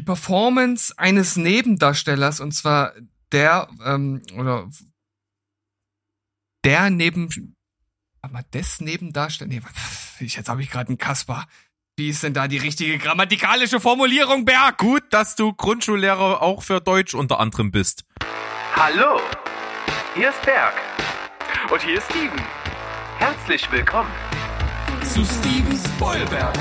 die Performance eines Nebendarstellers und zwar der ähm, oder der neben aber des Nebendarsteller nee ich jetzt habe ich gerade einen Kasper wie ist denn da die richtige grammatikalische Formulierung Berg Gut, dass du Grundschullehrer auch für Deutsch unter anderem bist. Hallo, hier ist Berg. Und hier ist Steven. Herzlich willkommen. zu Steven Spoilberg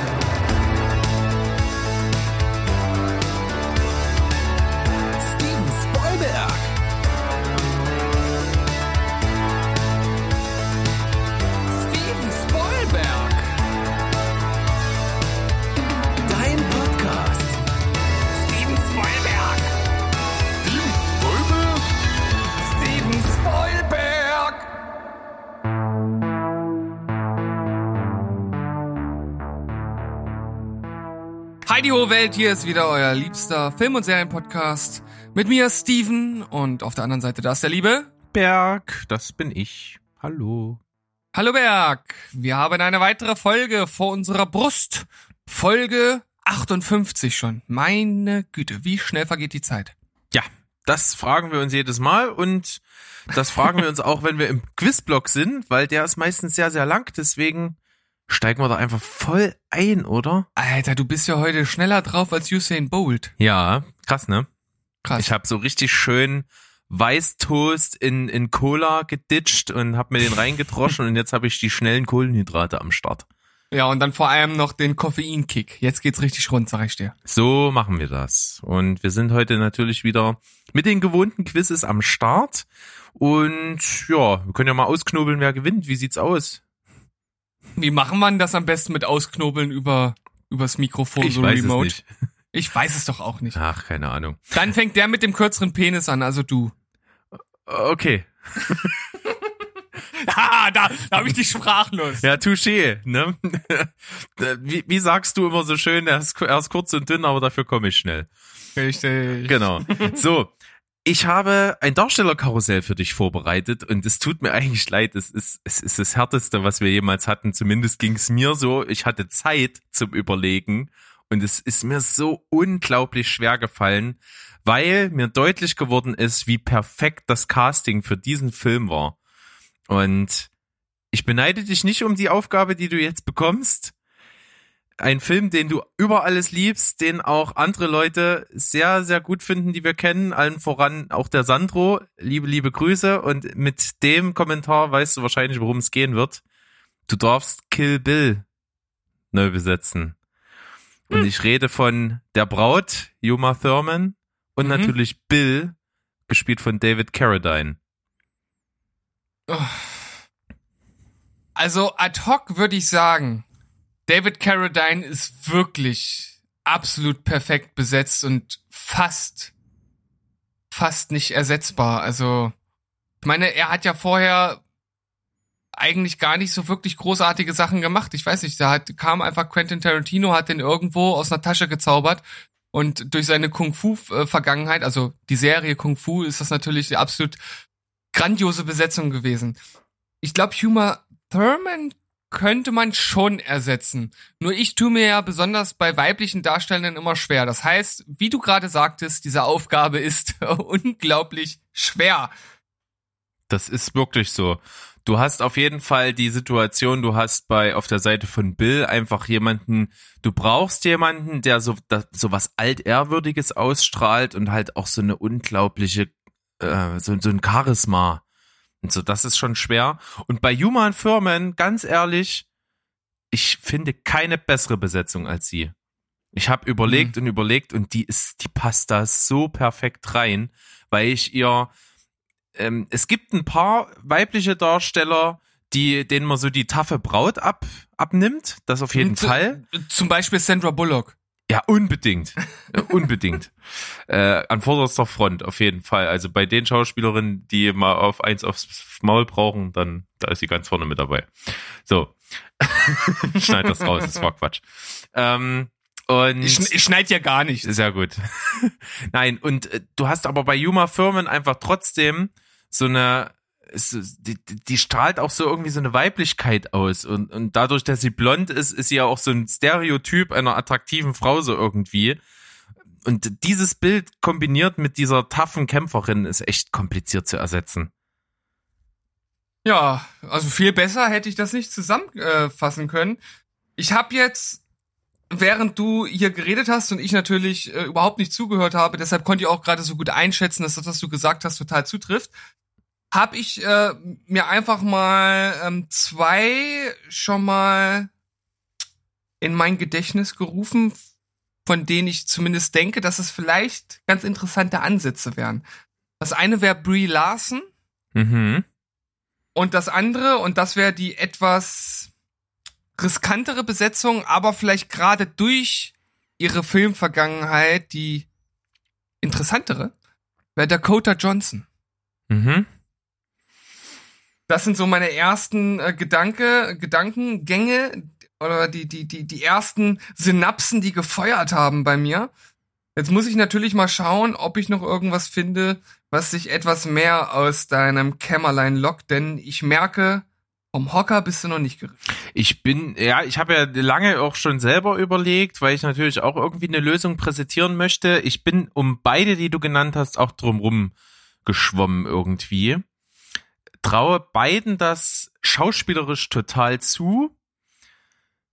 Heidi Ho Welt, hier ist wieder euer liebster Film- und Serienpodcast mit mir Steven und auf der anderen Seite da ist der liebe Berg, das bin ich. Hallo. Hallo Berg, wir haben eine weitere Folge vor unserer Brust. Folge 58 schon. Meine Güte, wie schnell vergeht die Zeit? Ja, das fragen wir uns jedes Mal und das fragen wir uns auch, wenn wir im Quizblock sind, weil der ist meistens sehr, sehr lang. Deswegen steigen wir da einfach voll ein, oder? Alter, du bist ja heute schneller drauf als Usain Bolt. Ja, krass, ne? Krass. Ich habe so richtig schön Weißtoast in, in Cola geditscht und habe mir den reingedroschen und jetzt habe ich die schnellen Kohlenhydrate am Start. ja, und dann vor allem noch den Koffeinkick. Jetzt geht's richtig rund, sag ich dir. So machen wir das. Und wir sind heute natürlich wieder mit den gewohnten Quizzes am Start. Und ja, wir können ja mal ausknobeln, wer gewinnt. Wie sieht's aus? Wie machen man das am besten mit Ausknobeln über übers Mikrofon ich so weiß remote? es nicht. Ich weiß es doch auch nicht. Ach, keine Ahnung. Dann fängt der mit dem kürzeren Penis an, also du. Okay. Ah, da, da habe ich dich sprachlos. Ja, touché, ne? Wie, wie sagst du immer so schön, er ist, er ist kurz und dünn, aber dafür komme ich schnell. Richtig. Genau. So. Ich habe ein Darstellerkarussell für dich vorbereitet und es tut mir eigentlich leid. Es ist, es ist das härteste, was wir jemals hatten. Zumindest ging es mir so. Ich hatte Zeit zum Überlegen und es ist mir so unglaublich schwer gefallen, weil mir deutlich geworden ist, wie perfekt das Casting für diesen Film war. Und ich beneide dich nicht um die Aufgabe, die du jetzt bekommst. Ein Film, den du über alles liebst, den auch andere Leute sehr, sehr gut finden, die wir kennen. Allen voran auch der Sandro. Liebe, liebe Grüße. Und mit dem Kommentar weißt du wahrscheinlich, worum es gehen wird. Du darfst Kill Bill neu besetzen. Und ich rede von der Braut, Yuma Thurman, und Mhm. natürlich Bill, gespielt von David Carradine. Also ad hoc würde ich sagen, David Carradine ist wirklich absolut perfekt besetzt und fast, fast nicht ersetzbar. Also, ich meine, er hat ja vorher eigentlich gar nicht so wirklich großartige Sachen gemacht. Ich weiß nicht, da hat, kam einfach Quentin Tarantino, hat den irgendwo aus einer Tasche gezaubert und durch seine Kung-Fu-Vergangenheit, also die Serie Kung-Fu, ist das natürlich eine absolut grandiose Besetzung gewesen. Ich glaube, Huma Thurman könnte man schon ersetzen. Nur ich tue mir ja besonders bei weiblichen Darstellern immer schwer. Das heißt, wie du gerade sagtest, diese Aufgabe ist unglaublich schwer. Das ist wirklich so. Du hast auf jeden Fall die Situation, du hast bei auf der Seite von Bill einfach jemanden, du brauchst jemanden, der so da, so was altehrwürdiges ausstrahlt und halt auch so eine unglaubliche äh, so, so ein Charisma. Und so, das ist schon schwer. Und bei Human Firmen, ganz ehrlich, ich finde keine bessere Besetzung als sie. Ich habe überlegt und überlegt und die ist, die passt da so perfekt rein, weil ich ihr ähm, es gibt ein paar weibliche Darsteller, die, denen man so die taffe Braut ab, abnimmt. Das auf jeden Und, Fall. Zum Beispiel Sandra Bullock. Ja, unbedingt. Unbedingt. Äh, an vorderster Front, auf jeden Fall. Also bei den Schauspielerinnen, die mal auf eins aufs Maul brauchen, dann, da ist sie ganz vorne mit dabei. So. Schneid das raus, das war Quatsch. Ähm, und Ich, ich schneid ja gar nicht. sehr gut. Nein, und äh, du hast aber bei Yuma Firmen einfach trotzdem so eine, es, die, die strahlt auch so irgendwie so eine Weiblichkeit aus. Und, und dadurch, dass sie blond ist, ist sie ja auch so ein Stereotyp einer attraktiven Frau so irgendwie. und dieses Bild kombiniert mit dieser taffen Kämpferin ist echt kompliziert zu ersetzen. Ja, also viel besser hätte ich das nicht zusammenfassen können. Ich habe jetzt, während du hier geredet hast und ich natürlich äh, überhaupt nicht zugehört habe, deshalb konnte ich auch gerade so gut einschätzen, dass das, was du gesagt hast, total zutrifft, habe ich äh, mir einfach mal ähm, zwei schon mal in mein Gedächtnis gerufen, von denen ich zumindest denke, dass es vielleicht ganz interessante Ansätze wären. Das eine wäre Brie Larson. Mhm. Und das andere, und das wäre die etwas riskantere Besetzung, aber vielleicht gerade durch ihre Filmvergangenheit die interessantere, wäre Dakota Johnson. Mhm. Das sind so meine ersten äh, Gedanke, Gedankengänge oder die, die, die, die ersten Synapsen, die gefeuert haben bei mir. Jetzt muss ich natürlich mal schauen, ob ich noch irgendwas finde, was sich etwas mehr aus deinem Kämmerlein lockt, denn ich merke, vom Hocker bist du noch nicht gerissen. Ich bin, ja, ich habe ja lange auch schon selber überlegt, weil ich natürlich auch irgendwie eine Lösung präsentieren möchte. Ich bin um beide, die du genannt hast, auch drumrum geschwommen irgendwie. Traue beiden das schauspielerisch total zu,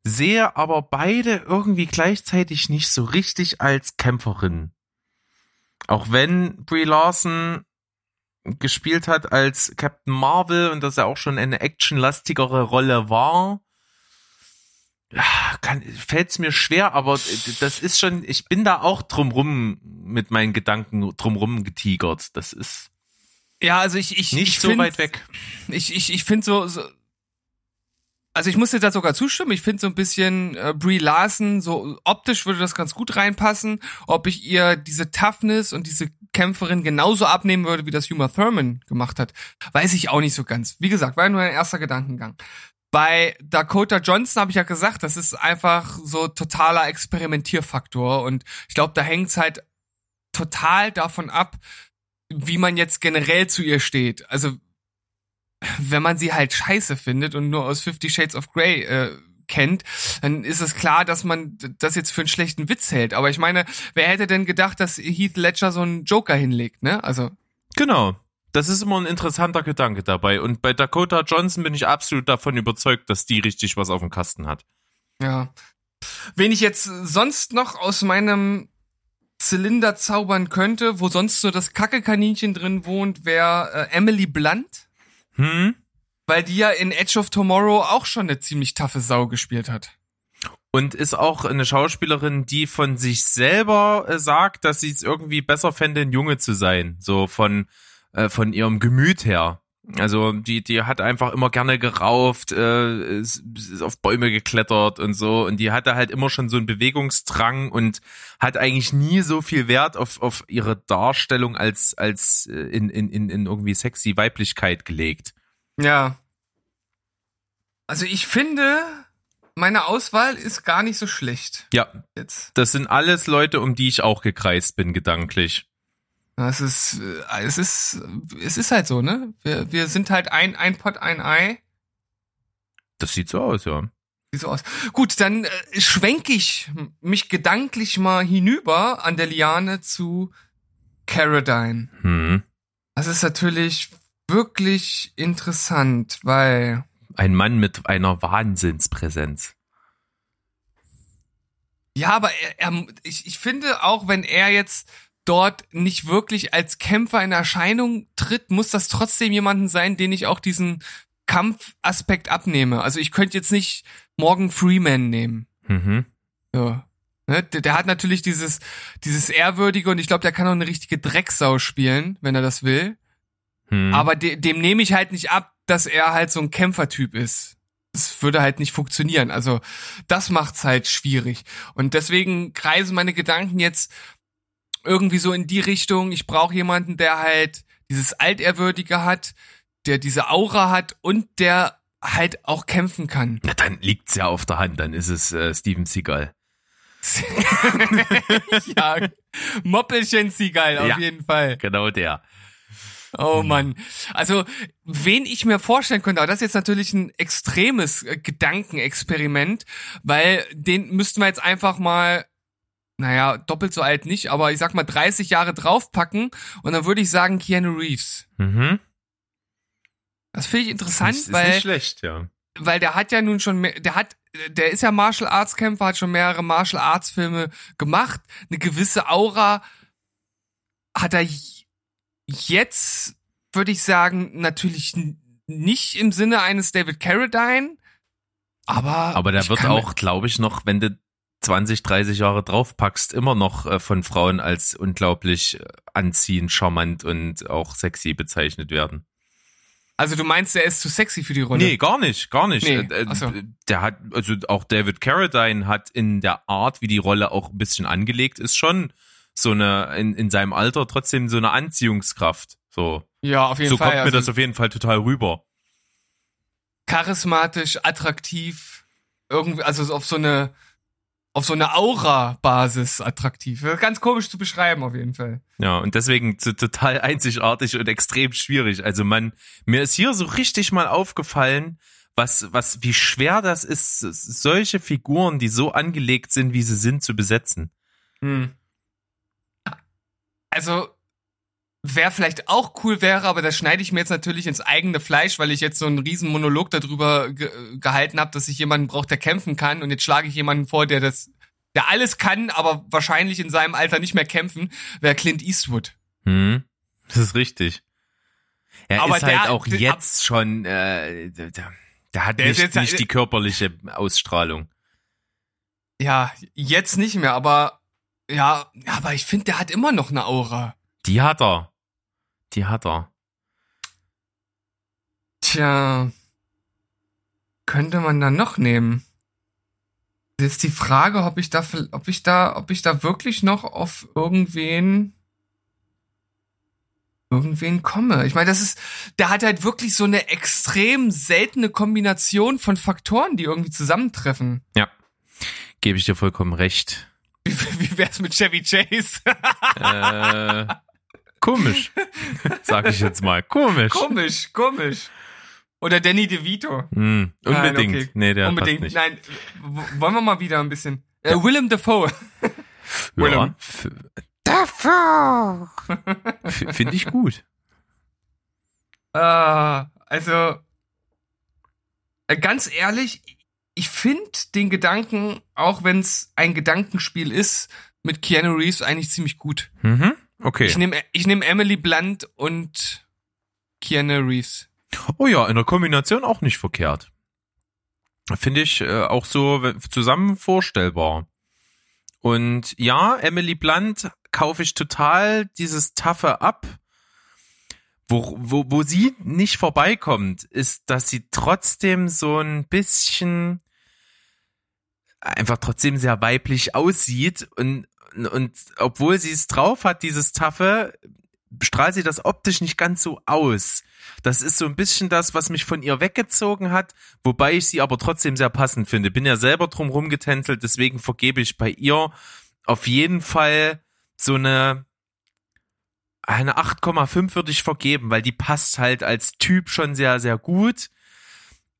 sehe aber beide irgendwie gleichzeitig nicht so richtig als Kämpferin. Auch wenn Brie Larson gespielt hat als Captain Marvel und dass er auch schon eine actionlastigere Rolle war, fällt es mir schwer, aber das ist schon, ich bin da auch drumrum mit meinen Gedanken drumrum getigert. Das ist ja, also ich ich nicht ich so find, weit weg. Ich ich ich finde so, so also ich muss dir da sogar zustimmen. Ich finde so ein bisschen äh, Brie Larson, so optisch würde das ganz gut reinpassen. Ob ich ihr diese Toughness und diese Kämpferin genauso abnehmen würde, wie das Uma Thurman gemacht hat, weiß ich auch nicht so ganz. Wie gesagt, war ja nur ein erster Gedankengang. Bei Dakota Johnson habe ich ja gesagt, das ist einfach so totaler Experimentierfaktor und ich glaube, da hängt's halt total davon ab, wie man jetzt generell zu ihr steht. Also wenn man sie halt scheiße findet und nur aus Fifty Shades of Grey äh, kennt, dann ist es klar, dass man das jetzt für einen schlechten Witz hält. Aber ich meine, wer hätte denn gedacht, dass Heath Ledger so einen Joker hinlegt, ne? Also. Genau. Das ist immer ein interessanter Gedanke dabei. Und bei Dakota Johnson bin ich absolut davon überzeugt, dass die richtig was auf dem Kasten hat. Ja. Wen ich jetzt sonst noch aus meinem Zylinder zaubern könnte, wo sonst so das Kackekaninchen drin wohnt, wäre äh, Emily Blunt. Hm? Weil die ja in Edge of Tomorrow auch schon eine ziemlich taffe Sau gespielt hat. Und ist auch eine Schauspielerin, die von sich selber äh, sagt, dass sie es irgendwie besser fände, ein Junge zu sein. So von, äh, von ihrem Gemüt her. Also die, die hat einfach immer gerne gerauft, äh, ist, ist auf Bäume geklettert und so. Und die hatte halt immer schon so einen Bewegungsdrang und hat eigentlich nie so viel Wert auf, auf ihre Darstellung als, als äh, in, in, in, in irgendwie sexy Weiblichkeit gelegt. Ja. Also ich finde, meine Auswahl ist gar nicht so schlecht. Ja. Jetzt. Das sind alles Leute, um die ich auch gekreist bin, gedanklich. Es ist, äh, es ist, es ist halt so, ne? Wir, wir sind halt ein, ein Pot, ein Ei. Das sieht so aus, ja. Sieht so aus. Gut, dann äh, schwenke ich mich gedanklich mal hinüber an der Liane zu Caradine. Hm. Das ist natürlich wirklich interessant, weil Ein Mann mit einer Wahnsinnspräsenz. Ja, aber er, er, ich, ich finde auch, wenn er jetzt dort nicht wirklich als Kämpfer in Erscheinung tritt, muss das trotzdem jemanden sein, den ich auch diesen Kampfaspekt abnehme. Also ich könnte jetzt nicht Morgan Freeman nehmen. Mhm. So. Ne? Der, der hat natürlich dieses, dieses Ehrwürdige und ich glaube, der kann auch eine richtige Drecksau spielen, wenn er das will. Hm. Aber de, dem nehme ich halt nicht ab, dass er halt so ein Kämpfertyp ist. Das würde halt nicht funktionieren. Also das macht's halt schwierig. Und deswegen kreisen meine Gedanken jetzt irgendwie so in die Richtung, ich brauche jemanden, der halt dieses Altehrwürdige hat, der diese Aura hat und der halt auch kämpfen kann. Na, dann liegt's ja auf der Hand, dann ist es äh, Steven Seagal. ja, Moppelchen Seagal auf Ja. jeden Fall. Genau der. Oh Mann. Also, wen ich mir vorstellen könnte, aber das ist jetzt natürlich ein extremes äh, Gedankenexperiment, weil den müssten wir jetzt einfach mal naja, doppelt so alt nicht, aber ich sag mal 30 Jahre draufpacken und dann würde ich sagen Keanu Reeves. Mhm. Das finde ich interessant, ist, ist weil nicht schlecht, ja. weil der hat ja nun schon, mehr, der hat, der ist ja Martial Arts Kämpfer, hat schon mehrere Martial Arts Filme gemacht, eine gewisse Aura hat er jetzt, würde ich sagen, natürlich nicht im Sinne eines David Carradine, aber Aber der wird auch, glaube ich, noch, wenn du 20, 30 Jahre draufpackst, immer noch äh, von Frauen als unglaublich äh, anziehend, charmant und auch sexy bezeichnet werden. Also du meinst, der ist zu sexy für die Rolle? Nee, gar nicht, gar nicht. Nee, Äh, so. Der hat, also auch David Carradine hat in der Art, wie die Rolle auch ein bisschen angelegt ist, schon so eine, in, in seinem Alter trotzdem so eine Anziehungskraft. So, Ja, auf jeden so Fall. kommt mir also das auf jeden Fall total rüber. charismatisch, attraktiv, irgendwie, also auf so eine, auf so eine Aura-Basis attraktiv. Ganz komisch zu beschreiben, auf jeden Fall. Ja, und deswegen total einzigartig und extrem schwierig. Also man, mir ist hier so richtig mal aufgefallen, was, was, wie schwer das ist, solche Figuren, die so angelegt sind, wie sie sind, zu besetzen. Hm. Also, wer vielleicht auch cool wäre, aber das schneide ich mir jetzt natürlich ins eigene Fleisch, weil ich jetzt so einen riesen Monolog darüber ge gehalten habe, dass ich jemanden brauche, der kämpfen kann und jetzt schlage ich jemanden vor, der das, der alles kann, aber wahrscheinlich in seinem Alter nicht mehr kämpfen, wäre Clint Eastwood. Hm, das ist richtig. Er Aber ist halt der- auch jetzt schon, äh, der, der hat Der nicht, jetzt- nicht die körperliche Ausstrahlung. Ja, jetzt nicht mehr, aber ja aber ich finde, der hat immer noch eine Aura. Die hat er. Die hat er. Tja, könnte man da noch nehmen? Jetzt die Frage, ob ich da, ob ich da, ob ich da wirklich noch auf irgendwen, irgendwen komme. Ich meine, das ist, der hat halt wirklich so eine extrem seltene Kombination von Faktoren, die irgendwie zusammentreffen. Ja, gebe ich dir vollkommen recht. Wie, wie wär's mit Chevy Chase? äh, komisch, sag ich jetzt mal. Komisch. komisch, komisch. Oder Danny DeVito. Nein, unbedingt. okay. Nee, der Unbedingt. passt nicht. Nein, wollen wir mal wieder ein bisschen. Äh, Willem Dafoe. Ja, Willem. f- Dafoe! Finde ich gut. Ah, also, äh, ganz ehrlich, ich finde den Gedanken, auch wenn es ein Gedankenspiel ist, mit Keanu Reeves eigentlich ziemlich gut. Mhm. Okay. Ich nehme ich nehm Emily Blunt und Keanu Reeves. Oh ja, in der Kombination auch nicht verkehrt. Finde ich äh, auch so zusammen vorstellbar. Und ja, Emily Blunt kaufe ich total dieses Taffe ab. Wo, wo, wo sie nicht vorbeikommt, ist, dass sie trotzdem so ein bisschen einfach trotzdem sehr weiblich aussieht und, und obwohl sie es drauf hat, dieses Taffe, strahlt sie das optisch nicht ganz so aus. Das ist so ein bisschen das, was mich von ihr weggezogen hat, wobei ich sie aber trotzdem sehr passend finde. Bin ja selber drum rumgetänzelt, deswegen vergebe ich bei ihr auf jeden Fall so eine eine 8,5 würde ich vergeben, weil die passt halt als Typ schon sehr, sehr gut.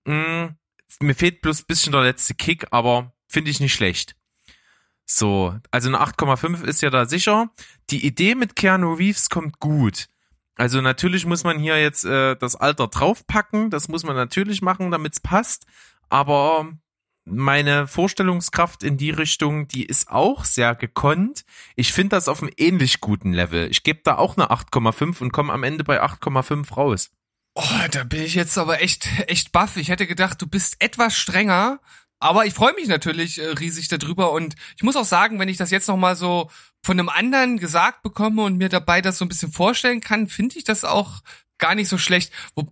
Mm, mir fehlt bloß ein bisschen der letzte Kick, aber finde ich nicht schlecht. So, also eine 8,5 ist ja da sicher. Die Idee mit Keanu Reeves kommt gut. Also natürlich muss man hier jetzt äh, das Alter draufpacken, das muss man natürlich machen, damit's passt. Aber meine Vorstellungskraft in die Richtung, die ist auch sehr gekonnt. Ich finde das auf einem ähnlich guten Level. Ich gebe da auch eine 8,5 und komme am Ende bei 8,5 raus. Oh, da bin ich jetzt aber echt, echt baff. Ich hätte gedacht, du bist etwas strenger. Aber ich freue mich natürlich äh, riesig darüber und ich muss auch sagen, wenn ich das jetzt noch mal so von einem anderen gesagt bekomme und mir dabei das so ein bisschen vorstellen kann, finde ich das auch gar nicht so schlecht. Wo,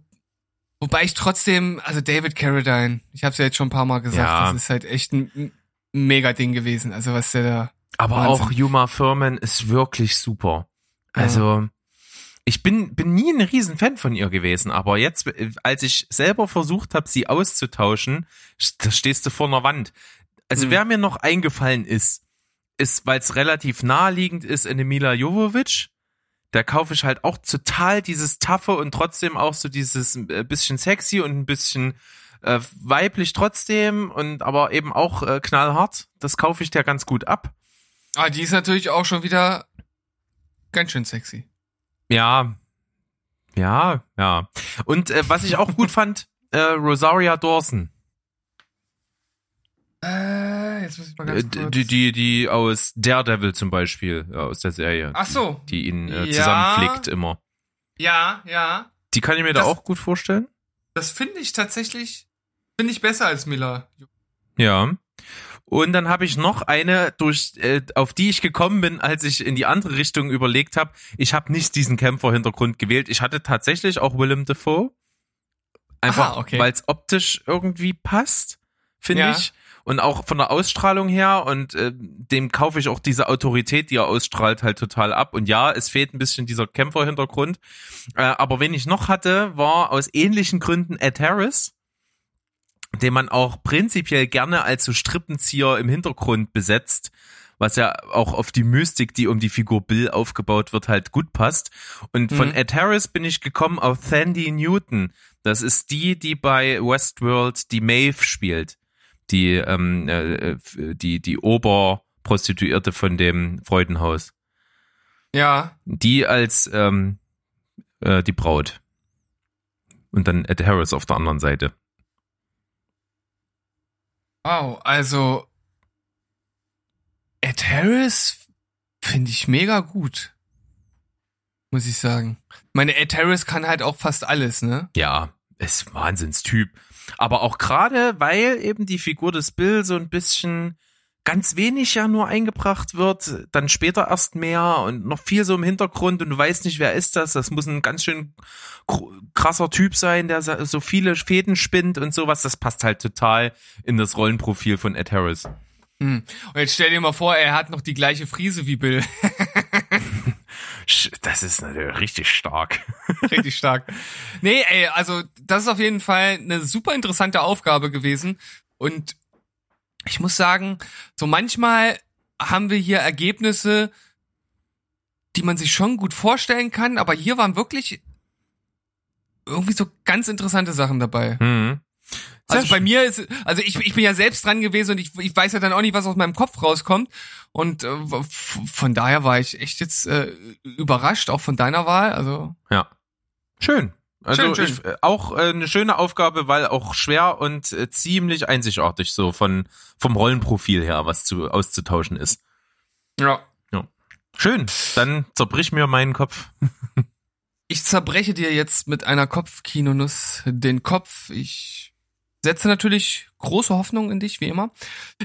wobei ich trotzdem, also David Carradine, ich habe es ja jetzt schon ein paar Mal gesagt, Ja. das ist halt echt ein, mega Ding gewesen. Also was der da Aber Wahnsinn. auch Yuma Thurman ist wirklich super. Also, ich bin, bin nie ein Riesenfan von ihr gewesen, aber jetzt, als ich selber versucht habe, sie auszutauschen, da stehst du vor einer Wand. Also, Mhm. wer mir noch eingefallen ist, ist, weil es relativ naheliegend ist, in Mila Jovovic. Da kaufe ich halt auch total dieses Taffe und trotzdem auch so dieses äh, bisschen sexy und ein bisschen äh, weiblich trotzdem und aber eben auch äh, knallhart. Das kaufe ich dir ganz gut ab. Ah, die ist natürlich auch schon wieder ganz schön sexy. Ja, ja, ja. Und äh, was ich auch gut fand, äh, Rosaria Dawson. Äh, jetzt muss ich mal Äh, ganz kurz. die, die, die aus Daredevil zum Beispiel, äh, aus der Serie. Ach so. Die ihn äh, Ja. zusammenflickt immer. Ja, ja. Die kann ich mir da Das- auch gut vorstellen. Das finde ich tatsächlich, finde ich besser als Miller. Ja. Und dann habe ich noch eine, durch, äh, auf die ich gekommen bin, als ich in die andere Richtung überlegt habe. Ich habe nicht diesen Kämpfer-Hintergrund gewählt. Ich hatte tatsächlich auch Willem Dafoe. Einfach, Aha, okay. weil es optisch irgendwie passt, finde Ja. ich. Und auch von der Ausstrahlung her und äh, dem kaufe ich auch diese Autorität, die er ausstrahlt, halt total ab. Und ja, es fehlt ein bisschen dieser Kämpfer-Hintergrund. Äh, aber wen ich noch hatte, war aus ähnlichen Gründen Ed Harris den man auch prinzipiell gerne als so Strippenzieher im Hintergrund besetzt, was ja auch auf die Mystik, die um die Figur Bill aufgebaut wird, halt gut passt. Und von Mhm. Ed Harris bin ich gekommen auf Sandy Newton. Das ist die, die bei Westworld die Maeve spielt. Die, ähm, äh, die, die Oberprostituierte von dem Freudenhaus. Ja. Die als ähm, äh, die Braut. Und dann Ed Harris auf der anderen Seite. Wow, also Ed Harris finde ich mega gut. Muss ich sagen. Meine Ed Harris kann halt auch fast alles, ne? Ja, ist Wahnsinnstyp. Aber auch gerade, weil eben die Figur des Bill so ein bisschen ganz wenig ja nur eingebracht wird, dann später erst mehr und noch viel so im Hintergrund und du weißt nicht, wer ist das. Das muss ein ganz schön krasser Typ sein, der so- viele Fäden spinnt und sowas. Das passt halt total in das Rollenprofil von Ed Harris. Hm. Und jetzt stell dir mal vor, er hat noch die gleiche Frise wie Bill. Das ist natürlich richtig stark. Richtig stark. Nee, ey, also das ist auf jeden Fall eine super interessante Aufgabe gewesen. Und ich muss sagen, so manchmal haben wir hier Ergebnisse, die man sich schon gut vorstellen kann, aber hier waren wirklich irgendwie so ganz interessante Sachen dabei. Hm. Sehr Also bei mir ist, also ich, ich bin ja selbst dran gewesen und ich, ich weiß ja dann auch nicht, was aus meinem Kopf rauskommt. Und äh, von daher war ich echt jetzt äh, überrascht, auch von deiner Wahl. Also Ja. Schön. Also Schön, schön. Ich, äh, auch äh, eine schöne Aufgabe, weil auch schwer und äh, ziemlich einzigartig so von vom Rollenprofil her, was zu auszutauschen ist. ja. Schön. Dann zerbrich mir meinen Kopf. Ich zerbreche dir jetzt mit einer Kopfkinonuss den Kopf. Ich setze natürlich große Hoffnung in dich, wie immer.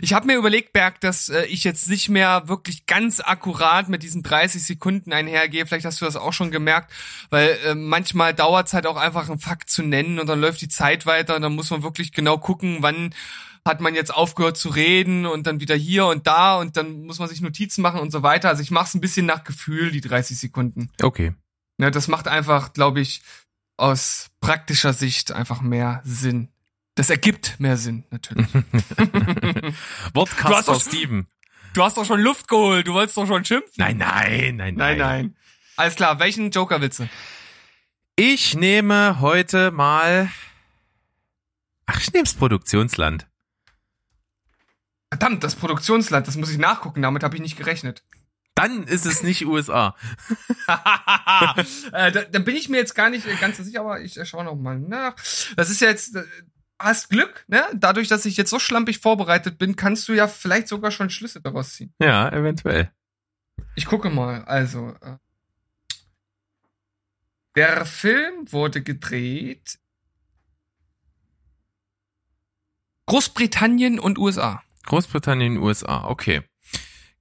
Ich habe mir überlegt, Berg, dass äh, ich jetzt nicht mehr wirklich ganz akkurat mit diesen 30 Sekunden einhergehe. Vielleicht hast du das auch schon gemerkt, weil äh, manchmal dauert es halt auch einfach, einen Fakt zu nennen und dann läuft die Zeit weiter und dann muss man wirklich genau gucken, wann hat man jetzt aufgehört zu reden und dann wieder hier und da und dann muss man sich Notizen machen und so weiter. Also ich mache es ein bisschen nach Gefühl, die 30 Sekunden. Okay. Ja, das macht einfach, glaube ich, aus praktischer Sicht einfach mehr Sinn. Das ergibt mehr Sinn, natürlich. Wortcaster doch- Steven. du hast doch schon Luft geholt, du wolltest doch schon schimpfen. Nein, nein, nein, nein, nein. Alles klar, welchen Joker willst du? Ich nehme heute mal. Ach, ich nehm's Produktionsland. Verdammt, das Produktionsland, das muss ich nachgucken, damit habe ich nicht gerechnet. Dann ist es nicht USA. äh, da, da bin ich mir jetzt gar nicht ganz so sicher, aber ich äh, schaue noch mal nach. Das ist ja jetzt, äh, hast Glück, ne? Dadurch, dass ich jetzt so schlampig vorbereitet bin, kannst du ja vielleicht sogar schon Schlüsse daraus ziehen. Ja, eventuell. Ich gucke mal, also. Äh, der Film wurde gedreht. Großbritannien und USA. Großbritannien, USA, okay.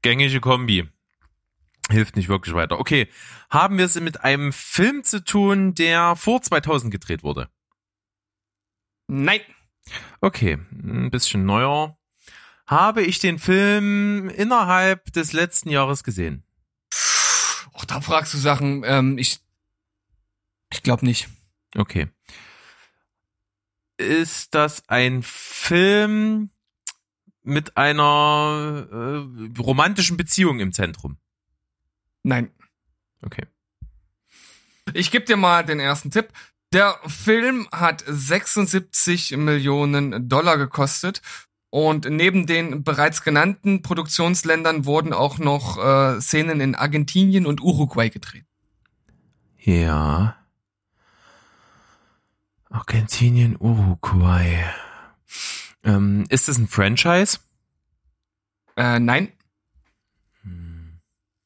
Gängige Kombi. Hilft nicht wirklich weiter. Okay, haben wir es mit einem Film zu tun, der vor 2000 gedreht wurde? Nein. Okay, ein bisschen neuer. Habe ich den Film innerhalb des letzten Jahres gesehen? Och, da fragst du Sachen. Ähm, ich ich glaube nicht. Okay. Ist das ein Film mit einer äh, romantischen Beziehung im Zentrum? Nein. Okay. Ich gebe dir mal den ersten Tipp. Der Film hat 76 Millionen Dollar gekostet Und neben den bereits genannten Produktionsländern wurden auch noch äh, Szenen in Argentinien und Uruguay gedreht. Ja. Argentinien, Uruguay. Ähm, ist das ein Franchise? Äh, nein.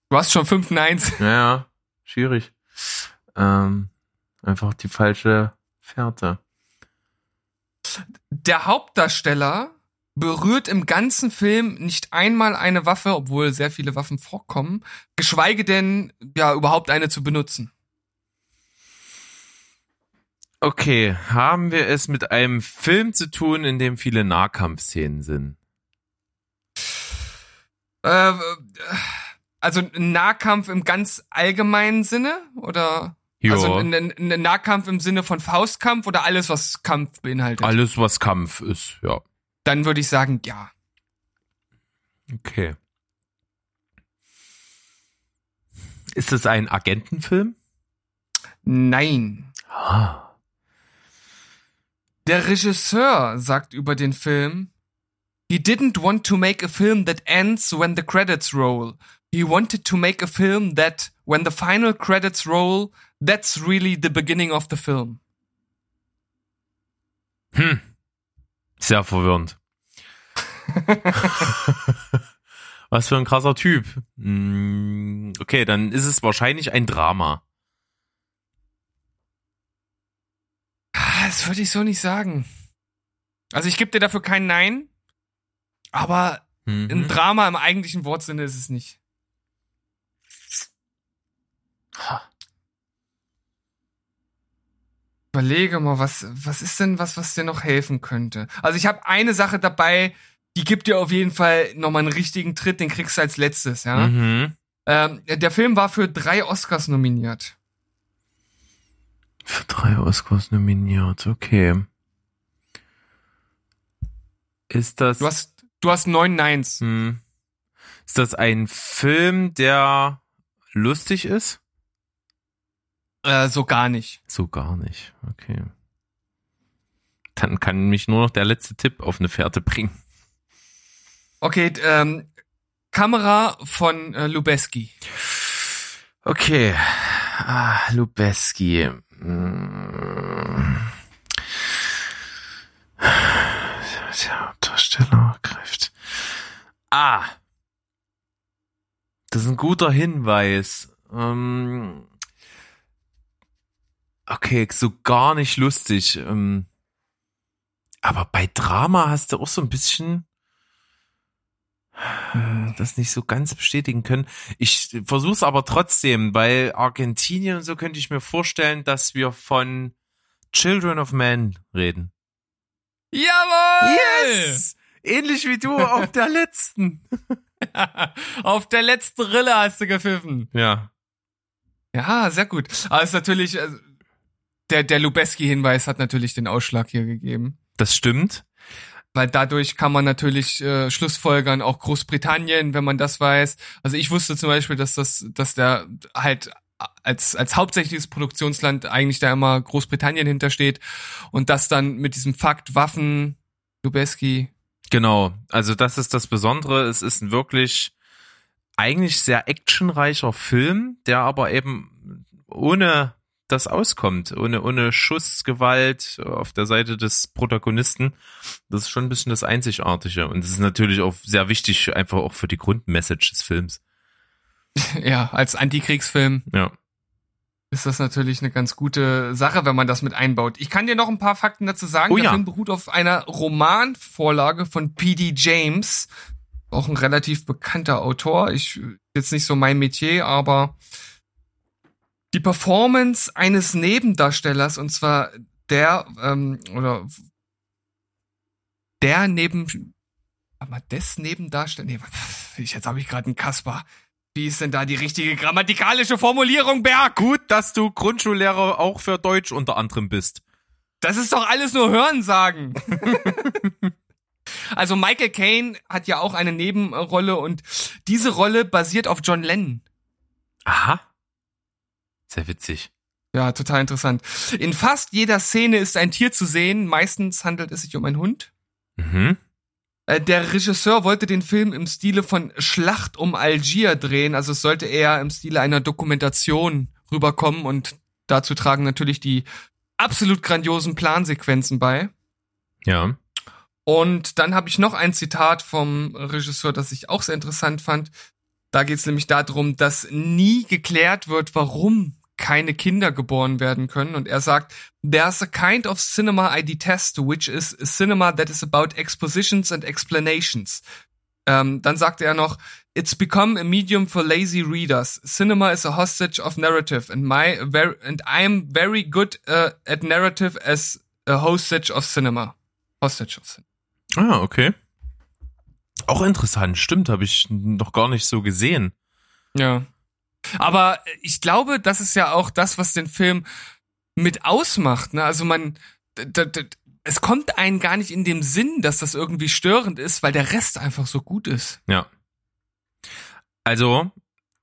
Du hast schon fünf Neins. Ja, ja. schwierig. Ähm, einfach die falsche Fährte. Der Hauptdarsteller berührt im ganzen Film nicht einmal eine Waffe, obwohl sehr viele Waffen vorkommen, geschweige denn ja überhaupt eine zu benutzen. Okay, haben wir es mit einem Film zu tun, in dem viele Nahkampfszenen sind? Äh, also Nahkampf im ganz allgemeinen Sinne oder Ja, also ein, ein, ein Nahkampf im Sinne von Faustkampf oder alles was Kampf beinhaltet? alles, was Kampf ist, ja. Dann würde ich sagen ja. Okay. Ist es ein Agentenfilm? Nein. Ah. Der Regisseur sagt über den Film, He didn't want to make a film that ends when the credits roll. He wanted to make a film that, when the final credits roll, that's really the beginning of the film. Hm. Sehr verwirrend. Was für ein krasser Typ. Hm, Okay, dann ist es wahrscheinlich ein Drama. Ah, Das würde ich so nicht sagen. Also ich gebe dir dafür kein Nein, aber ein Mhm. Drama im eigentlichen Wortsinne ist es nicht. Ha. Überlege mal, was, was ist denn was, was dir noch helfen könnte? Also ich habe eine Sache dabei, die gibt dir auf jeden Fall nochmal einen richtigen Tritt, den kriegst du als letztes, ja. Mhm. Ähm, der Film war für drei Oscars nominiert. Für drei Oscars nominiert, okay. Ist das, Du hast, du hast neun Neins. hm, ist das ein Film, der lustig ist? Äh, so gar nicht. So gar nicht, okay. Dann kann mich nur noch der letzte Tipp auf eine Fährte bringen. Okay, ähm, Kamera von äh, Lubeski. Okay. Ah, Lubeski. Mm. Der Darsteller greift. Ah. Das ist ein guter Hinweis. Ähm, okay, so gar nicht lustig. Ähm, aber bei Drama hast du auch so ein bisschen das nicht so ganz bestätigen können. Ich versuche es aber trotzdem, weil Argentinien und so könnte ich mir vorstellen, dass wir von Children of Men reden. Jawohl! Ähnlich wie du auf der letzten. Auf der letzten Rille hast du gepfiffen. Ja. Ja, sehr gut. Aber es ist natürlich, äh, der, der Lubeski-Hinweis hat natürlich den Ausschlag hier gegeben. Das stimmt. Weil dadurch kann man natürlich äh, Schlussfolgern, auch Großbritannien, wenn man das weiß. Also ich wusste zum Beispiel, dass das, dass der halt als, als hauptsächliches Produktionsland eigentlich da immer Großbritannien hintersteht und das dann mit diesem Fakt Waffen, Lubeski, Genau. Also das ist das Besondere. Es ist ein wirklich eigentlich sehr actionreicher Film, der aber eben ohne das auskommt, ohne, ohne Schussgewalt auf der Seite des Protagonisten. Das ist schon ein bisschen das Einzigartige. Und das ist natürlich auch sehr wichtig, einfach auch für die Grundmessage des Films. ja, als Antikriegsfilm Ja. ist das natürlich eine ganz gute Sache, wenn man das mit einbaut. Ich kann dir noch ein paar Fakten dazu sagen. Oh Der ja. Film beruht auf einer Romanvorlage von P.D. James, auch ein relativ bekannter Autor. Ich jetzt nicht so mein Metier, aber die Performance eines Nebendarstellers und zwar der ähm, oder der neben aber des Nebendarsteller. Nee, jetzt habe ich gerade einen Kasper. Wie ist denn da die richtige grammatikalische Formulierung, Berg? Gut, dass du Grundschullehrer auch für Deutsch unter anderem bist. Das ist doch alles nur Hörensagen. also Michael Caine hat ja auch eine Nebenrolle und diese Rolle basiert auf John Lennon. Aha. Sehr witzig. Ja, total interessant. In fast jeder Szene ist ein Tier zu sehen. Meistens handelt es sich um einen Hund. Mhm. Äh, der Regisseur wollte den Film im Stile von Schlacht um Algier drehen, also es sollte eher im Stile einer Dokumentation rüberkommen und dazu tragen natürlich die absolut grandiosen Plansequenzen bei. Ja. Und dann habe ich noch ein Zitat vom Regisseur, das ich auch sehr interessant fand. Da geht es nämlich darum, dass nie geklärt wird, warum keine Kinder geboren werden können. Und er sagt, there's a kind of cinema I detest, which is a cinema that is about expositions and explanations. Ähm, dann sagte er noch, it's become a medium for lazy readers. Cinema is a hostage of narrative, and my ver and I am very good uh, at narrative as a hostage of cinema. Hostage of cinema. Ah, okay. Auch interessant, stimmt, habe ich noch gar nicht so gesehen. Ja. Aber ich glaube, das ist ja auch das, was den Film mit ausmacht. Ne? Also man, es kommt einen gar nicht in dem Sinn, dass das irgendwie störend ist, weil der Rest einfach so gut ist. Ja. Also,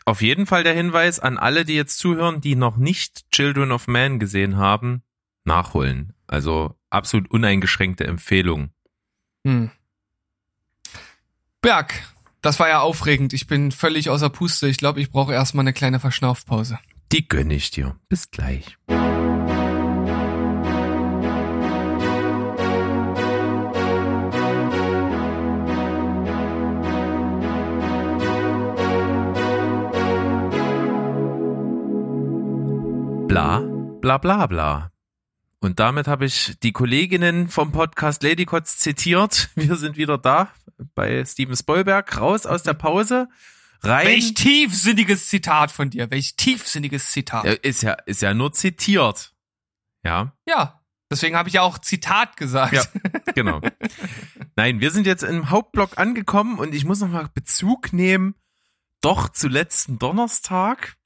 auf jeden Fall der Hinweis an alle, die jetzt zuhören, die noch nicht Children of Man gesehen haben, nachholen. Also absolut uneingeschränkte Empfehlung. Hm. Berg, das war ja aufregend. Ich bin völlig außer Puste. Ich glaube, ich brauche erstmal eine kleine Verschnaufpause. Die gönne ich dir. Bis gleich. Bla, bla, bla, bla. Und damit habe ich die Kolleginnen vom Podcast Ladycots zitiert. Wir sind wieder da bei Steven Spoilberg, raus aus der Pause. Rein. Welch tiefsinniges Zitat von dir. Welch tiefsinniges Zitat. Ja, ist ja, ist ja nur zitiert. Ja. Ja. Deswegen habe ich ja auch Zitat gesagt. Ja, genau. Nein, wir sind jetzt im Hauptblock angekommen und ich muss nochmal Bezug nehmen, doch zu letzten Donnerstag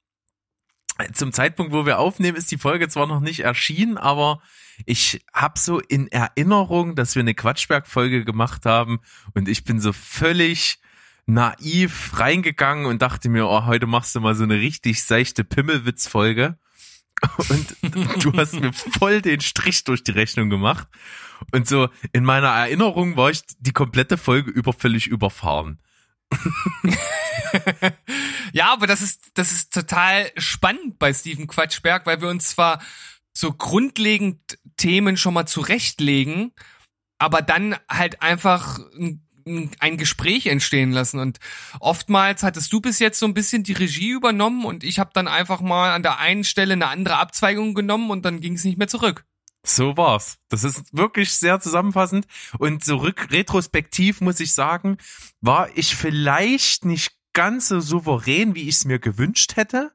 zum Zeitpunkt, wo wir aufnehmen, ist die Folge zwar noch nicht erschienen, aber ich habe so in Erinnerung, dass wir eine Quatschberg-Folge gemacht haben und ich bin so völlig naiv reingegangen und dachte mir, oh, heute machst du mal so eine richtig seichte Pimmelwitz-Folge. Und du hast mir voll den Strich durch die Rechnung gemacht. Und so in meiner Erinnerung war ich die komplette Folge über völlig überfahren. ja, aber das ist, das ist total spannend bei Steven Quatschberg, weil wir uns zwar so grundlegend Themen schon mal zurechtlegen, aber dann halt einfach ein, Gespräch entstehen lassen. Und oftmals hattest du bis jetzt so ein bisschen die Regie übernommen und ich habe dann einfach mal an der einen Stelle eine andere Abzweigung genommen und dann ging es nicht mehr zurück. So war's. Das ist wirklich sehr zusammenfassend. Und so rück retrospektiv muss ich sagen, war ich vielleicht nicht ganz so souverän, wie ich es mir gewünscht hätte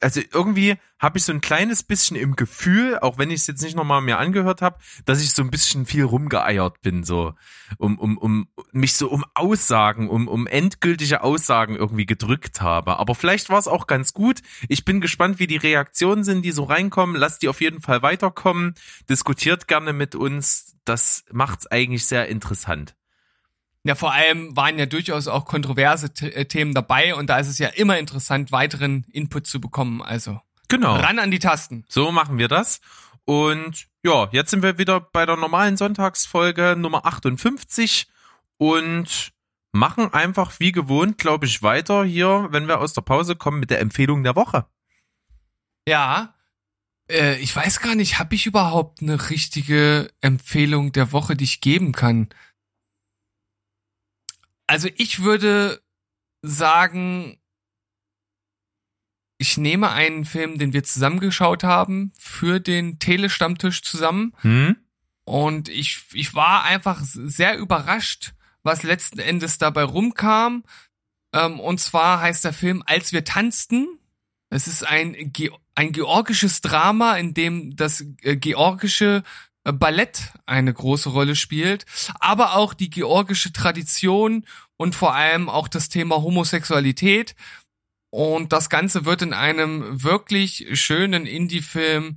also irgendwie habe ich so ein kleines bisschen im Gefühl, auch wenn ich es jetzt nicht nochmal mir angehört habe, dass ich so ein bisschen viel rumgeeiert bin, so um, um, um mich so um Aussagen, um, um endgültige Aussagen irgendwie gedrückt habe. Aber vielleicht war es auch ganz gut. Ich bin gespannt, wie die Reaktionen sind, die so reinkommen. Lasst die auf jeden Fall weiterkommen. Diskutiert gerne mit uns. Das macht's eigentlich sehr interessant. Ja, vor allem waren ja durchaus auch kontroverse äh, Themen dabei und da ist es ja immer interessant, weiteren Input zu bekommen. Also genau. ran an die Tasten. So machen wir das. Und ja, jetzt sind wir wieder bei der normalen Sonntagsfolge Nummer 58 und machen einfach wie gewohnt, glaube ich, weiter hier, wenn wir aus der Pause kommen, mit der Empfehlung der Woche. Ja, äh, ich weiß gar nicht, habe ich überhaupt eine richtige Empfehlung der Woche, die ich geben kann? Also ich würde sagen, ich nehme einen Film, den wir zusammengeschaut haben, für den Telestammtisch zusammen. Hm? Und ich, ich war einfach sehr überrascht, was letzten Endes dabei rumkam. Ähm, und zwar heißt der Film Als wir tanzten. Es ist ein, ein georgisches Drama, in dem das äh, georgische Ballett eine große Rolle spielt, aber auch die georgische Tradition und vor allem auch das Thema Homosexualität. Und das Ganze wird in einem wirklich schönen Indie-Film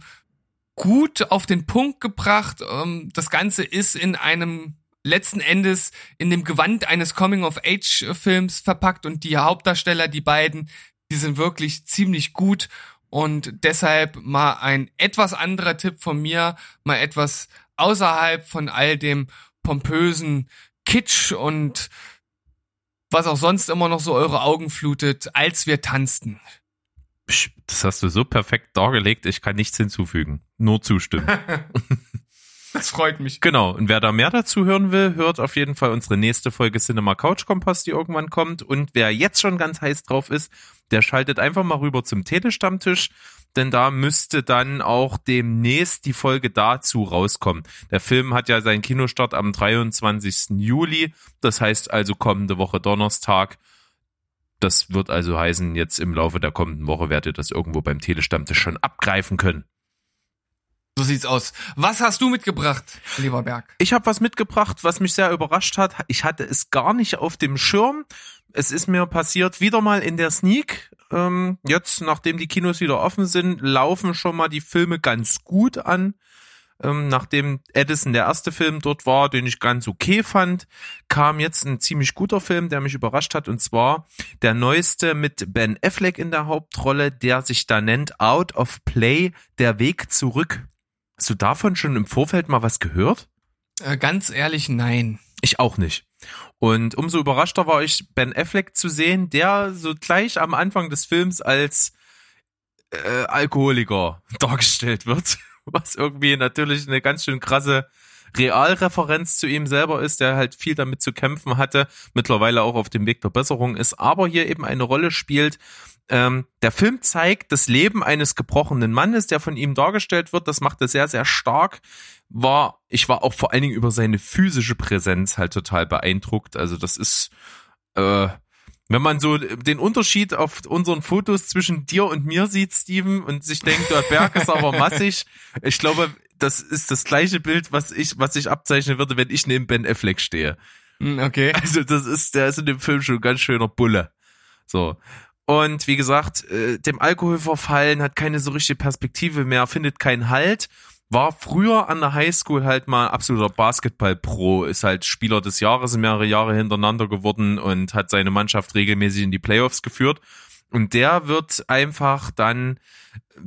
gut auf den Punkt gebracht. Ähm, das Ganze ist in einem letzten Endes in dem Gewand eines Coming-of-Age-Films verpackt und die Hauptdarsteller, die beiden, die sind wirklich ziemlich gut und deshalb mal ein etwas anderer Tipp von mir, mal etwas außerhalb von all dem pompösen Kitsch und was auch sonst immer noch so eure Augen flutet, als wir tanzten. Das hast du so perfekt dargelegt, ich kann nichts hinzufügen. Nur zustimmen. Das freut mich. Genau. Und wer da mehr dazu hören will, hört auf jeden Fall unsere nächste Folge Cinema Couch Kompass, die irgendwann kommt. Und wer jetzt schon ganz heiß drauf ist, der schaltet einfach mal rüber zum Telestammtisch, denn da müsste dann auch demnächst die Folge dazu rauskommen. Der Film hat ja seinen Kinostart am 23. Juli. Das heißt also kommende Woche Donnerstag. Das wird also heißen, jetzt im Laufe der kommenden Woche werdet ihr das irgendwo beim Telestammtisch schon abgreifen können. So sieht's aus. Was hast du mitgebracht, lieber Berg? Ich habe was mitgebracht, was mich sehr überrascht hat. Ich hatte es gar nicht auf dem Schirm. Es ist mir passiert wieder mal in der Sneak. Ähm, jetzt, nachdem die Kinos wieder offen sind, laufen schon mal die Filme ganz gut an. Ähm, nachdem Edison der erste Film dort war, den ich ganz okay fand, kam jetzt ein ziemlich guter Film, der mich überrascht hat, und zwar der neueste mit Ben Affleck in der Hauptrolle, der sich da nennt Out of Play, der Weg zurück. Hast du davon schon im Vorfeld mal was gehört? Äh, ganz ehrlich, nein. Ich auch nicht. Und umso überraschter war ich, Ben Affleck zu sehen, der so gleich am Anfang des Films als äh, Alkoholiker dargestellt wird. Was irgendwie natürlich eine ganz schön krasse Realreferenz zu ihm selber ist, der halt viel damit zu kämpfen hatte, mittlerweile auch auf dem Weg der Besserung ist, aber hier eben eine Rolle spielt. Ähm, der Film zeigt das Leben eines gebrochenen Mannes, der von ihm dargestellt wird. Das macht er sehr, sehr stark. War, ich war auch vor allen Dingen über seine physische Präsenz halt total beeindruckt. Also das ist, äh, wenn man so den Unterschied auf unseren Fotos zwischen dir und mir sieht, Steven, und sich denkt, der Berg ist aber massig, ich glaube, das ist das gleiche Bild, was ich, was ich abzeichnen würde, wenn ich neben Ben Affleck stehe. Hm, Okay. Also das ist, der ist in dem Film schon ein ganz schöner Bulle. So. Und wie gesagt, äh, dem Alkohol verfallen, hat keine so richtige Perspektive mehr, findet keinen Halt. War früher an der Highschool halt mal absoluter Basketball-Pro, ist halt Spieler des Jahres mehrere Jahre hintereinander geworden und hat seine Mannschaft regelmäßig in die Playoffs geführt. Und der wird einfach dann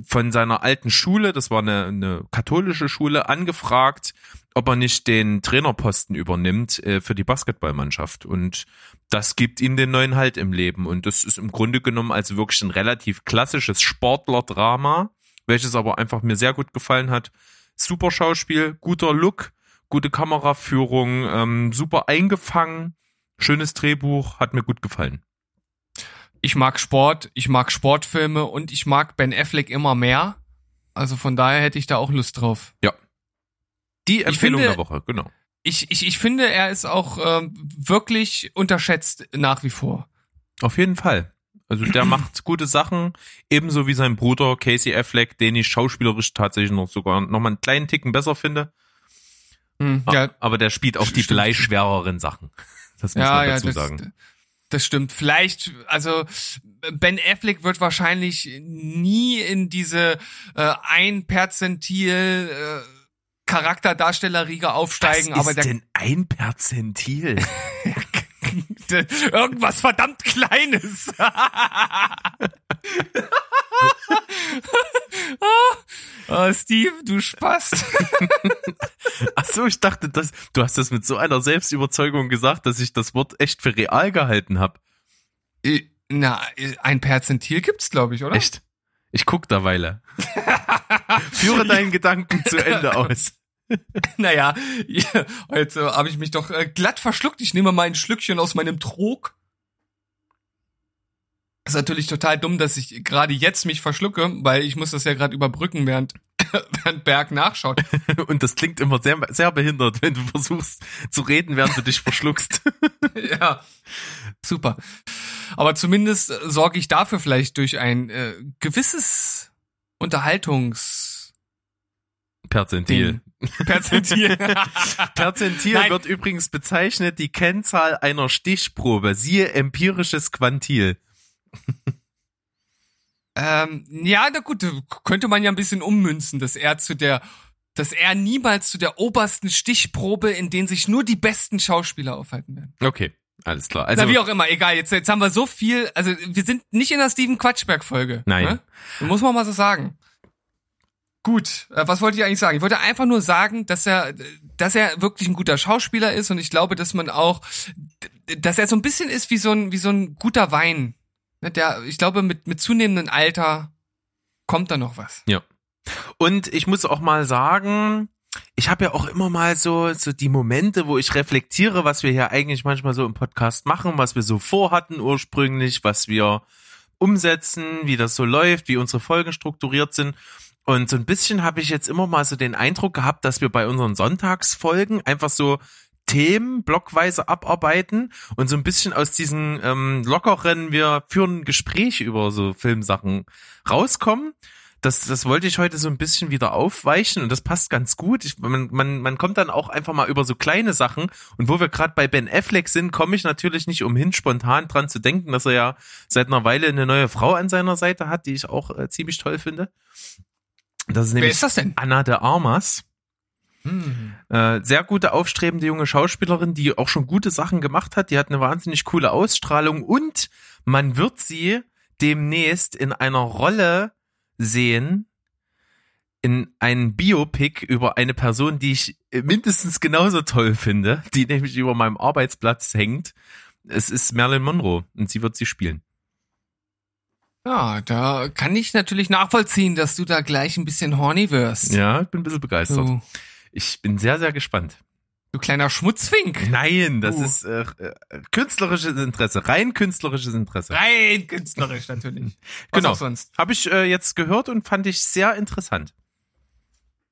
von seiner alten Schule, das war eine, eine katholische Schule, angefragt, ob er nicht den Trainerposten übernimmt äh, für die Basketballmannschaft. Und das gibt ihm den neuen Halt im Leben. Und das ist im Grunde genommen also wirklich ein relativ klassisches Sportler-Drama, welches aber einfach mir sehr gut gefallen hat. Super Schauspiel, guter Look, gute Kameraführung, ähm, super eingefangen, schönes Drehbuch, hat mir gut gefallen. Ich mag Sport, ich mag Sportfilme und ich mag Ben Affleck immer mehr. Also von daher hätte ich da auch Lust drauf. Ja. Die Empfehlung finde- der Woche, genau. Ich, ich, ich finde, er ist auch ähm, wirklich unterschätzt nach wie vor. Auf jeden Fall. Also der macht gute Sachen, ebenso wie sein Bruder Casey Affleck, den ich schauspielerisch tatsächlich noch sogar noch mal einen kleinen Ticken besser finde. Hm, Ah, ja, Aber der spielt auch die bleischwereren Sachen. Das muss ja, man ja, dazu das, sagen. Das stimmt. Vielleicht, also Ben Affleck wird wahrscheinlich nie in diese äh, ein Perzentil äh, Charakterdarstellerriege aufsteigen, Was aber ist der denn ein Perzentil? irgendwas verdammt Kleines. oh, Steve, du Spaß. Ach so, ich dachte, das, du hast das mit so einer Selbstüberzeugung gesagt, dass ich das Wort echt für real gehalten habe. Na, ein Perzentil gibt's, glaube ich, oder? Echt? Ich guck derweile. Führe deinen Gedanken zu Ende aus. Naja, ja, heute habe ich mich doch äh, glatt verschluckt. Ich nehme mal ein Schlückchen aus meinem Trog. ist natürlich total dumm, dass ich gerade jetzt mich verschlucke, weil ich muss das ja gerade überbrücken, während, während Berg nachschaut. Und das klingt immer sehr, sehr behindert, wenn du versuchst zu reden, während du dich verschluckst. ja, super. Aber zumindest äh, sorge ich dafür vielleicht durch ein äh, gewisses Unterhaltungs Perzentil. Perzentil. Perzentil Nein. wird übrigens bezeichnet die Kennzahl einer Stichprobe. Siehe empirisches Quantil. Ähm, ja, na gut, könnte man ja ein bisschen ummünzen, dass er zu der, dass er niemals zu der obersten Stichprobe, in denen sich nur die besten Schauspieler aufhalten werden. Okay, alles klar. Also Na, wie auch immer, egal, jetzt, jetzt haben wir so viel, also wir sind nicht in der Steven Quatschberg-Folge. Nein. Ne? Muss man mal so sagen. Gut, äh, was wollte ich eigentlich sagen? Ich wollte einfach nur sagen, dass er, dass er wirklich ein guter Schauspieler ist und ich glaube, dass man auch, dass er so ein bisschen ist wie so ein, wie so ein guter Wein. Ne, Der, ich glaube, mit, mit zunehmendem Alter kommt da noch was. Ja. Und ich muss auch mal sagen, ich habe ja auch immer mal so, so die Momente, wo ich reflektiere, was wir hier eigentlich manchmal so im Podcast machen, was wir so vorhatten ursprünglich, was wir umsetzen, wie das so läuft, wie unsere Folgen strukturiert sind. Und so ein bisschen habe ich jetzt immer mal so den Eindruck gehabt, dass wir bei unseren Sonntagsfolgen einfach so Themen blockweise abarbeiten und so ein bisschen aus diesen ähm, lockeren, wir führen Gespräch über so Filmsachen rauskommen. Das, das wollte ich heute so ein bisschen wieder aufweichen und das passt ganz gut. Ich, man, man, man kommt dann auch einfach mal über so kleine Sachen und wo wir gerade bei Ben Affleck sind, komme ich natürlich nicht umhin, spontan dran zu denken, dass er ja seit einer Weile eine neue Frau an seiner Seite hat, die ich auch äh, ziemlich toll finde. Das ist Wer nämlich ist das denn? Anna de Armas. Hm. Äh, sehr gute, aufstrebende junge Schauspielerin, die auch schon gute Sachen gemacht hat. Die hat eine wahnsinnig coole Ausstrahlung und man wird sie demnächst in einer Rolle sehen, in einem Biopic über eine Person, die ich mindestens genauso toll finde, die nämlich über meinem Arbeitsplatz hängt. Es ist Marilyn Monroe und sie wird sie spielen. Ja, da kann ich natürlich nachvollziehen, dass du da gleich ein bisschen horny wirst. Ja, ich bin ein bisschen begeistert. Du, Ich bin sehr, sehr gespannt. du kleiner Schmutzfink. Nein, das Uh. ist äh, äh, künstlerisches Interesse, rein künstlerisches Interesse. Rein künstlerisch natürlich. Was Genau. sonst. Habe ich äh, jetzt gehört und fand ich sehr interessant.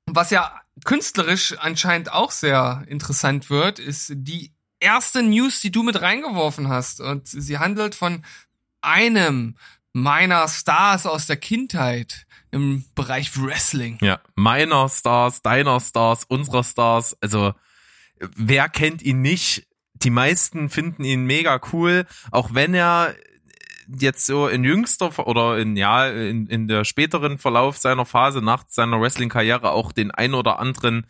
Was ja künstlerisch anscheinend auch sehr interessant wird, ist die erste News, die du mit reingeworfen hast. Und sie handelt von einem meiner Stars aus der Kindheit im Bereich Wrestling. Ja, meiner Stars, deiner Stars, unserer Stars. Also wer kennt ihn nicht? Die meisten finden ihn mega cool, auch wenn er jetzt so in jüngster oder in ja in, in der späteren Verlauf seiner Phase nach seiner Wrestling-Karriere auch den ein oder anderen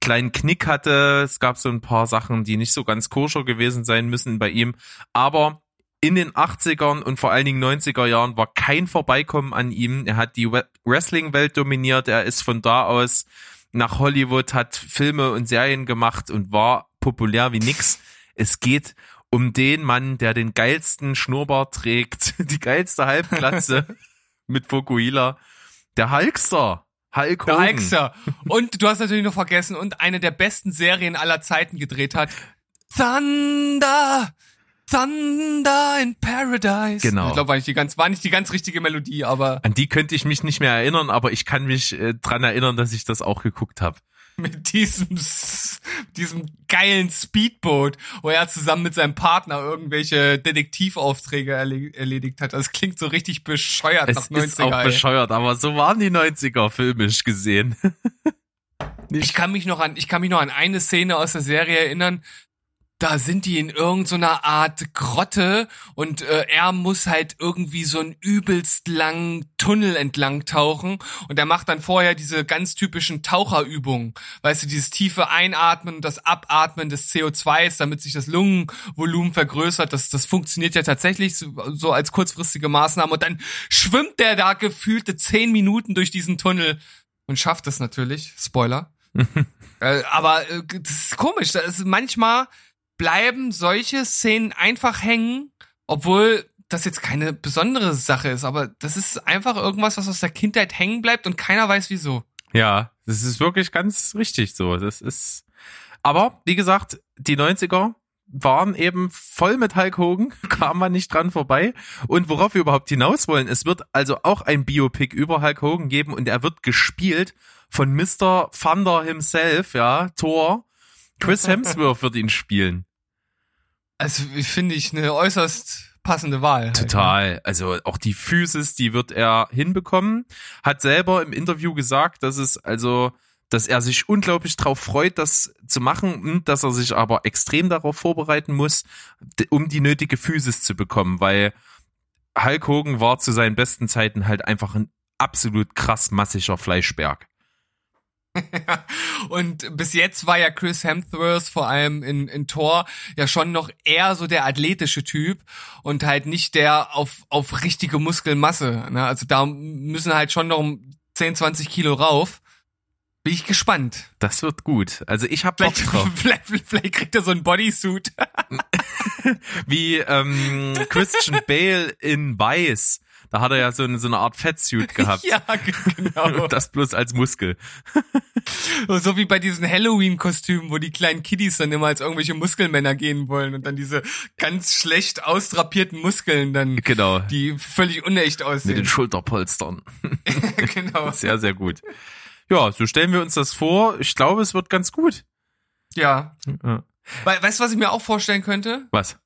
kleinen Knick hatte. Es gab so ein paar Sachen, die nicht so ganz koscher gewesen sein müssen bei ihm. Aber in den 80ern und vor allen Dingen 90er Jahren war kein Vorbeikommen an ihm. Er hat die We- Wrestling-Welt dominiert. Er ist von da aus nach Hollywood, hat Filme und Serien gemacht und war populär wie nix. Es geht um den Mann, der den geilsten Schnurrbart trägt, die geilste Halbglatze mit Fokuhila. Der Hulkster. Hulk Der Hogan. Hulkster. Und du hast natürlich noch vergessen und eine der besten Serien aller Zeiten gedreht hat. Thunder! Thunder in Paradise. Genau. Ich glaube, war nicht die ganz, war nicht die ganz richtige Melodie, aber An die könnte ich mich nicht mehr erinnern, aber ich kann mich äh, dran erinnern, dass ich das auch geguckt habe. mit diesem, diesem geilen Speedboot, wo er zusammen mit seinem Partner irgendwelche Detektivaufträge erle erledigt hat. Das klingt so richtig bescheuert Es nach 90er. ist auch ey. bescheuert, aber so waren die 90er filmisch gesehen. Ich kann mich noch an, ich kann mich noch an eine Szene aus der Serie erinnern. Da sind die in irgendeiner Art Grotte und äh, er muss halt irgendwie so einen übelst langen Tunnel entlang tauchen und er macht dann vorher diese ganz typischen Taucherübungen. Weißt du, dieses tiefe Einatmen und das Abatmen des CO2s, damit sich das Lungenvolumen vergrößert. Das, das funktioniert ja tatsächlich so, so als kurzfristige Maßnahme und dann schwimmt der da gefühlte zehn Minuten durch diesen Tunnel und schafft es natürlich. Spoiler. Äh, aber äh, das ist komisch. Das ist, manchmal bleiben solche Szenen einfach hängen, obwohl das jetzt keine besondere Sache ist. Aber das ist einfach irgendwas, was aus der Kindheit hängen bleibt und keiner weiß wieso. Ja, das ist wirklich ganz richtig so. Das ist, aber wie gesagt, die 90er waren eben voll mit Hulk Hogan, kam man nicht dran vorbei. Und worauf wir überhaupt hinaus wollen, es wird also auch ein Biopic über Hulk Hogan geben und er wird gespielt von Mr. Thunder himself, ja, Thor. Chris Hemsworth wird ihn spielen. Also finde ich eine äußerst passende Wahl. halt, ne? Total. Also auch die Physis, die wird er hinbekommen. Hat selber im Interview gesagt, dass es also, dass er sich unglaublich drauf freut, das zu machen und dass er sich aber extrem darauf vorbereiten muss, um die nötige Physis zu bekommen, weil Hulk Hogan war zu seinen besten Zeiten halt einfach ein absolut krass massiger Fleischberg. Und bis jetzt war ja Chris Hemsworth vor allem in, in Thor ja schon noch eher so der athletische Typ und halt nicht der auf, auf richtige Muskelmasse. Ne? Also da müssen halt schon noch 10, 20 Kilo rauf. Bin ich gespannt. Das wird gut. Also ich hab Bock Vielleicht, drauf. vielleicht, vielleicht kriegt er so ein Bodysuit. Wie ähm, Christian Bale in Weiß. Da hat er ja so eine, so eine Art Fettsuit gehabt. ja, ge- genau. Und das bloß als Muskel. So wie bei diesen Halloween-Kostümen, wo die kleinen Kiddies dann immer als irgendwelche Muskelmänner gehen wollen und dann diese ganz schlecht austrapierten Muskeln dann, Genau. die völlig unecht Mit aussehen. den Schulterpolstern. genau. Sehr, sehr gut. Ja, so stellen wir uns das vor. Ich glaube, es wird ganz gut. Ja. Ja. We weißt du, was ich mir auch vorstellen könnte? Was?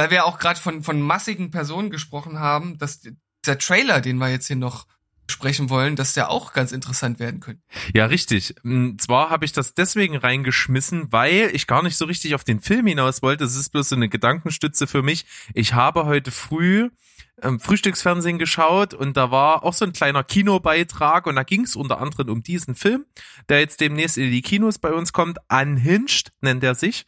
Weil wir auch gerade von, von massigen Personen gesprochen haben, dass dieser Trailer, den wir jetzt hier noch besprechen wollen, dass der auch ganz interessant werden könnte. Ja, richtig. Und Zwar habe ich das deswegen reingeschmissen, weil ich gar nicht so richtig auf den Film hinaus wollte. Es ist bloß so eine Gedankenstütze für mich. Ich habe heute früh ähm, Frühstücksfernsehen geschaut und da war auch so ein kleiner Kinobeitrag und da ging es unter anderem um diesen Film, der jetzt demnächst in die Kinos bei uns kommt. Unhinged nennt er sich.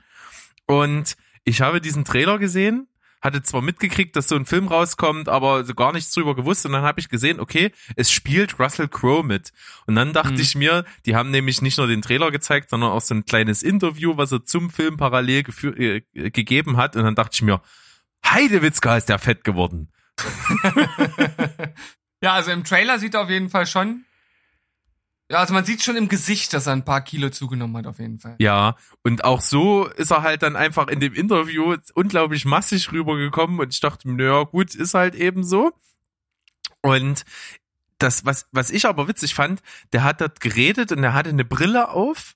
Und ich habe diesen Trailer gesehen, hatte zwar mitgekriegt, dass so ein Film rauskommt, aber so gar nichts drüber gewusst. Und dann habe ich gesehen, okay, es spielt Russell Crowe mit. Und dann dachte Mhm. ich mir, die haben nämlich nicht nur den Trailer gezeigt, sondern auch so ein kleines Interview, was er zum Film parallel gefü- äh, gegeben hat. Und dann dachte ich mir, Heidewitzka ist der fett geworden. Ja, also im Trailer sieht er auf jeden Fall schon. Ja, also man sieht schon im Gesicht, dass er ein paar Kilo zugenommen hat, auf jeden Fall. Ja, und auch so ist er halt dann einfach in dem Interview unglaublich massig rübergekommen und ich dachte naja, gut, ist halt eben so. Und das, was, was ich aber witzig fand, der hat dort geredet und er hatte eine Brille auf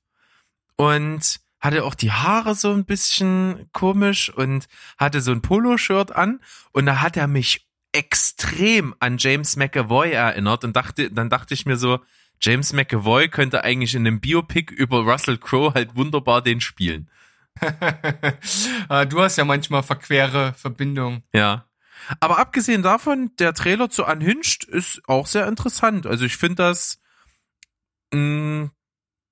und hatte auch die Haare so ein bisschen komisch und hatte so ein Poloshirt an und da hat er mich extrem an James McAvoy erinnert und dachte, dann dachte ich mir so, James McAvoy könnte eigentlich in einem Biopic über Russell Crowe halt wunderbar den spielen. Ah, du hast ja manchmal verquere Verbindungen. Ja. Aber abgesehen davon, der Trailer zu Unhinged ist auch sehr interessant. Also ich finde das, mh,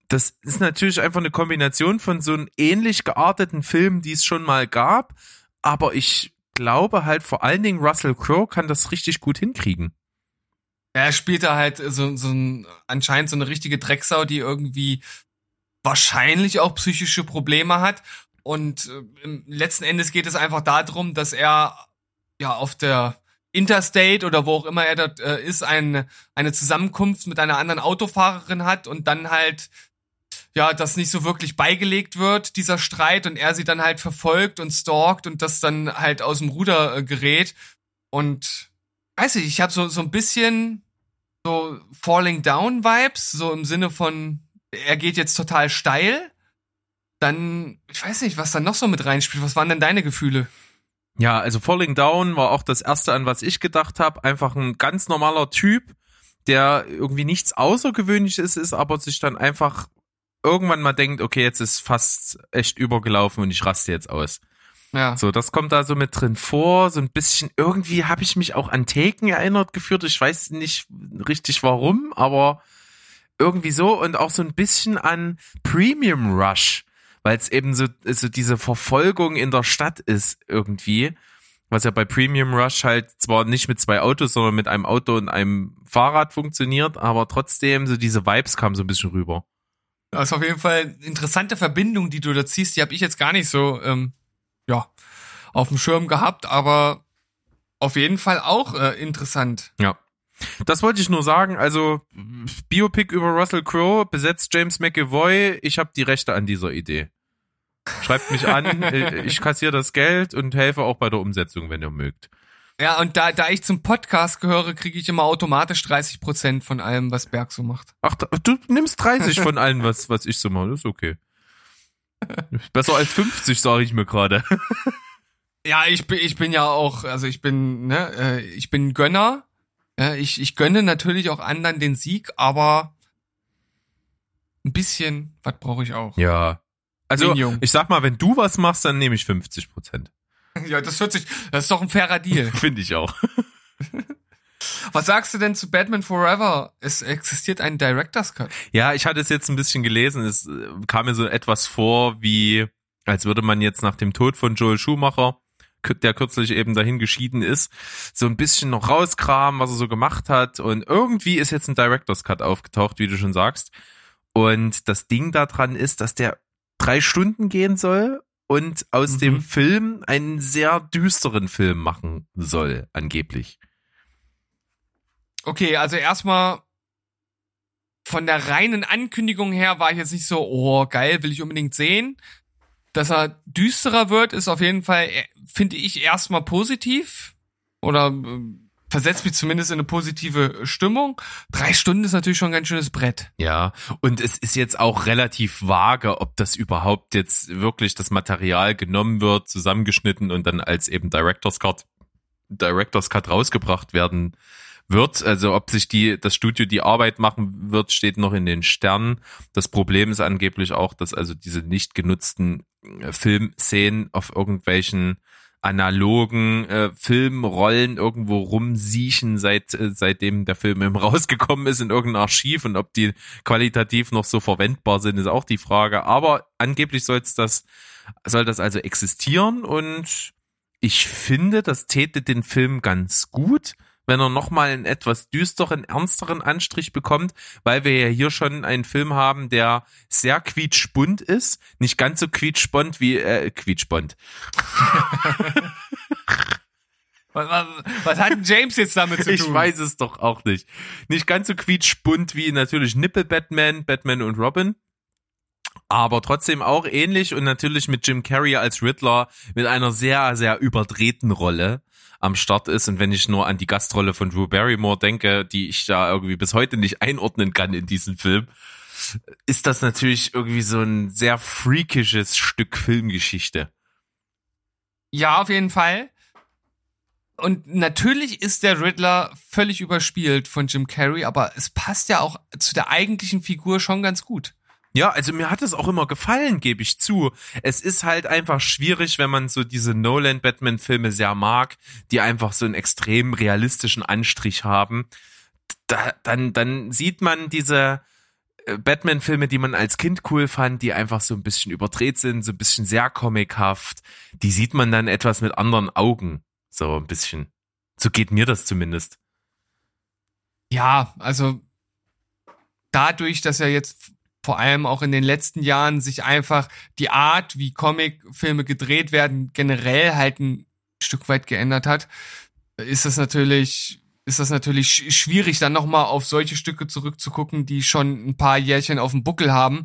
das ist natürlich einfach eine Kombination von so einem ähnlich gearteten Film, die es schon mal gab. Aber ich glaube halt vor allen Dingen Russell Crowe kann das richtig gut hinkriegen. Er spielt da halt so, so ein, anscheinend so eine richtige Drecksau, die irgendwie wahrscheinlich auch psychische Probleme hat. Und äh, letzten Endes geht es einfach darum, dass er ja auf der Interstate oder wo auch immer er dort äh, ist, eine, eine Zusammenkunft mit einer anderen Autofahrerin hat und dann halt ja, das nicht so wirklich beigelegt wird, dieser Streit, und er sie dann halt verfolgt und stalkt und das dann halt aus dem Ruder äh, gerät. Und weiß ich, ich habe so, so ein bisschen so Falling Down Vibes, so im Sinne von, er geht jetzt total steil. Dann, ich weiß nicht, was da noch so mit reinspielt. Was waren denn deine Gefühle? Ja, also Falling Down war auch das erste, an was ich gedacht habe. Einfach ein ganz normaler Typ, der irgendwie nichts Außergewöhnliches ist, aber sich dann einfach irgendwann mal denkt, okay, jetzt ist fast echt übergelaufen und ich raste jetzt aus. Ja. So, das kommt da so mit drin vor, so ein bisschen, irgendwie habe ich mich auch an Taken erinnert geführt. Ich weiß nicht richtig warum, aber irgendwie so und auch so ein bisschen an Premium Rush, weil es eben so, so diese Verfolgung in der Stadt ist irgendwie. Was ja bei Premium Rush halt zwar nicht mit zwei Autos, sondern mit einem Auto und einem Fahrrad funktioniert, aber trotzdem so diese Vibes kamen so ein bisschen rüber. Das ist auf jeden Fall eine interessante Verbindung, die du da ziehst. Die habe ich jetzt gar nicht so, ähm, ja, auf dem Schirm gehabt, aber auf jeden Fall auch äh, interessant. Ja. Das wollte ich nur sagen. Also Biopic über Russell Crowe besetzt James McAvoy. Ich habe die Rechte an dieser Idee. Schreibt mich an, äh, ich kassiere das Geld und helfe auch bei der Umsetzung, wenn ihr mögt. Ja, und da, da ich zum Podcast gehöre, kriege ich immer automatisch 30 Prozent von allem, was Berg so macht. Ach, du nimmst 30 von allen, was, was ich so mache. Das ist okay. Besser als 50, sage ich mir gerade. Ja, ich bin, ich bin ja auch, also ich bin, ne, äh, ich bin Gönner. Ich, ich gönne natürlich auch anderen den Sieg, aber ein bisschen, was brauche ich auch? Ja. Also, ich sag mal, wenn du was machst, dann nehme ich 50 Prozent. Ja, das hört sich, das ist doch ein fairer Deal. Finde ich auch. Was sagst du denn zu Batman Forever? Es existiert ein Director's Cut. Ja, ich hatte es jetzt ein bisschen gelesen. Es äh, kam mir so etwas vor, wie als würde man jetzt nach dem Tod von Joel Schumacher der kürzlich eben dahin geschieden ist, so ein bisschen noch rauskramen, was er so gemacht hat. Und irgendwie ist jetzt ein Director's Cut aufgetaucht, wie du schon sagst. Und das Ding daran ist, dass der drei Stunden gehen soll und aus mhm. dem Film einen sehr düsteren Film machen soll, angeblich. Okay, also erstmal von der reinen Ankündigung her war ich jetzt nicht so, oh geil, will ich unbedingt sehen. Dass er düsterer wird, ist auf jeden Fall, äh, finde ich, erstmal positiv. Oder äh, versetzt mich zumindest in eine positive Stimmung. Drei Stunden ist natürlich schon ein ganz schönes Brett. Ja, und es ist jetzt auch relativ vage, ob das überhaupt jetzt wirklich das Material genommen wird, zusammengeschnitten und dann als eben Director's Cut, Director's Cut rausgebracht werden wird. Also ob sich die, das Studio die Arbeit machen wird, steht noch in den Sternen. Das Problem ist angeblich auch, dass also diese nicht genutzten äh, Filmszenen auf irgendwelchen analogen äh, Filmrollen irgendwo rumsiechen, seit äh, seitdem der Film eben rausgekommen ist in irgendeinem Archiv und ob die qualitativ noch so verwendbar sind, ist auch die Frage. Aber angeblich soll das soll das also existieren und ich finde, das täte den Film ganz gut wenn er nochmal einen etwas düsteren, ernsteren Anstrich bekommt, weil wir ja hier schon einen Film haben, der sehr quietschbunt ist, nicht ganz so quietschbond wie, äh, quietschbond. Was, was, was hat James jetzt damit zu tun? Ich weiß es doch auch nicht. Nicht ganz so quietschbunt wie natürlich Nippel Batman, Batman und Robin. Aber trotzdem auch ähnlich und natürlich mit Jim Carrey als Riddler mit einer sehr, sehr überdrehten Rolle am Start ist. Und wenn ich nur an die Gastrolle von Drew Barrymore denke, die ich da irgendwie bis heute nicht einordnen kann in diesem Film, ist das natürlich irgendwie so ein sehr freakisches Stück Filmgeschichte. Ja, auf jeden Fall. Und natürlich ist der Riddler völlig überspielt von Jim Carrey, aber es passt ja auch zu der eigentlichen Figur schon ganz gut. Ja, also mir hat es auch immer gefallen, gebe ich zu. Es ist halt einfach schwierig, wenn man so diese Nolan Batman Filme sehr mag, die einfach so einen extrem realistischen Anstrich haben. Da, dann, dann sieht man diese äh, Batman Filme, die man als Kind cool fand, die einfach so ein bisschen überdreht sind, so ein bisschen sehr comichaft. Die sieht man dann etwas mit anderen Augen. So ein bisschen. So geht mir das zumindest. Ja, also dadurch, dass er jetzt vor allem auch in den letzten Jahren sich einfach die Art, wie Comicfilme gedreht werden, generell halt ein Stück weit geändert hat, ist das natürlich ist das natürlich schwierig, dann nochmal auf solche Stücke zurückzugucken, die schon ein paar Jährchen auf dem Buckel haben.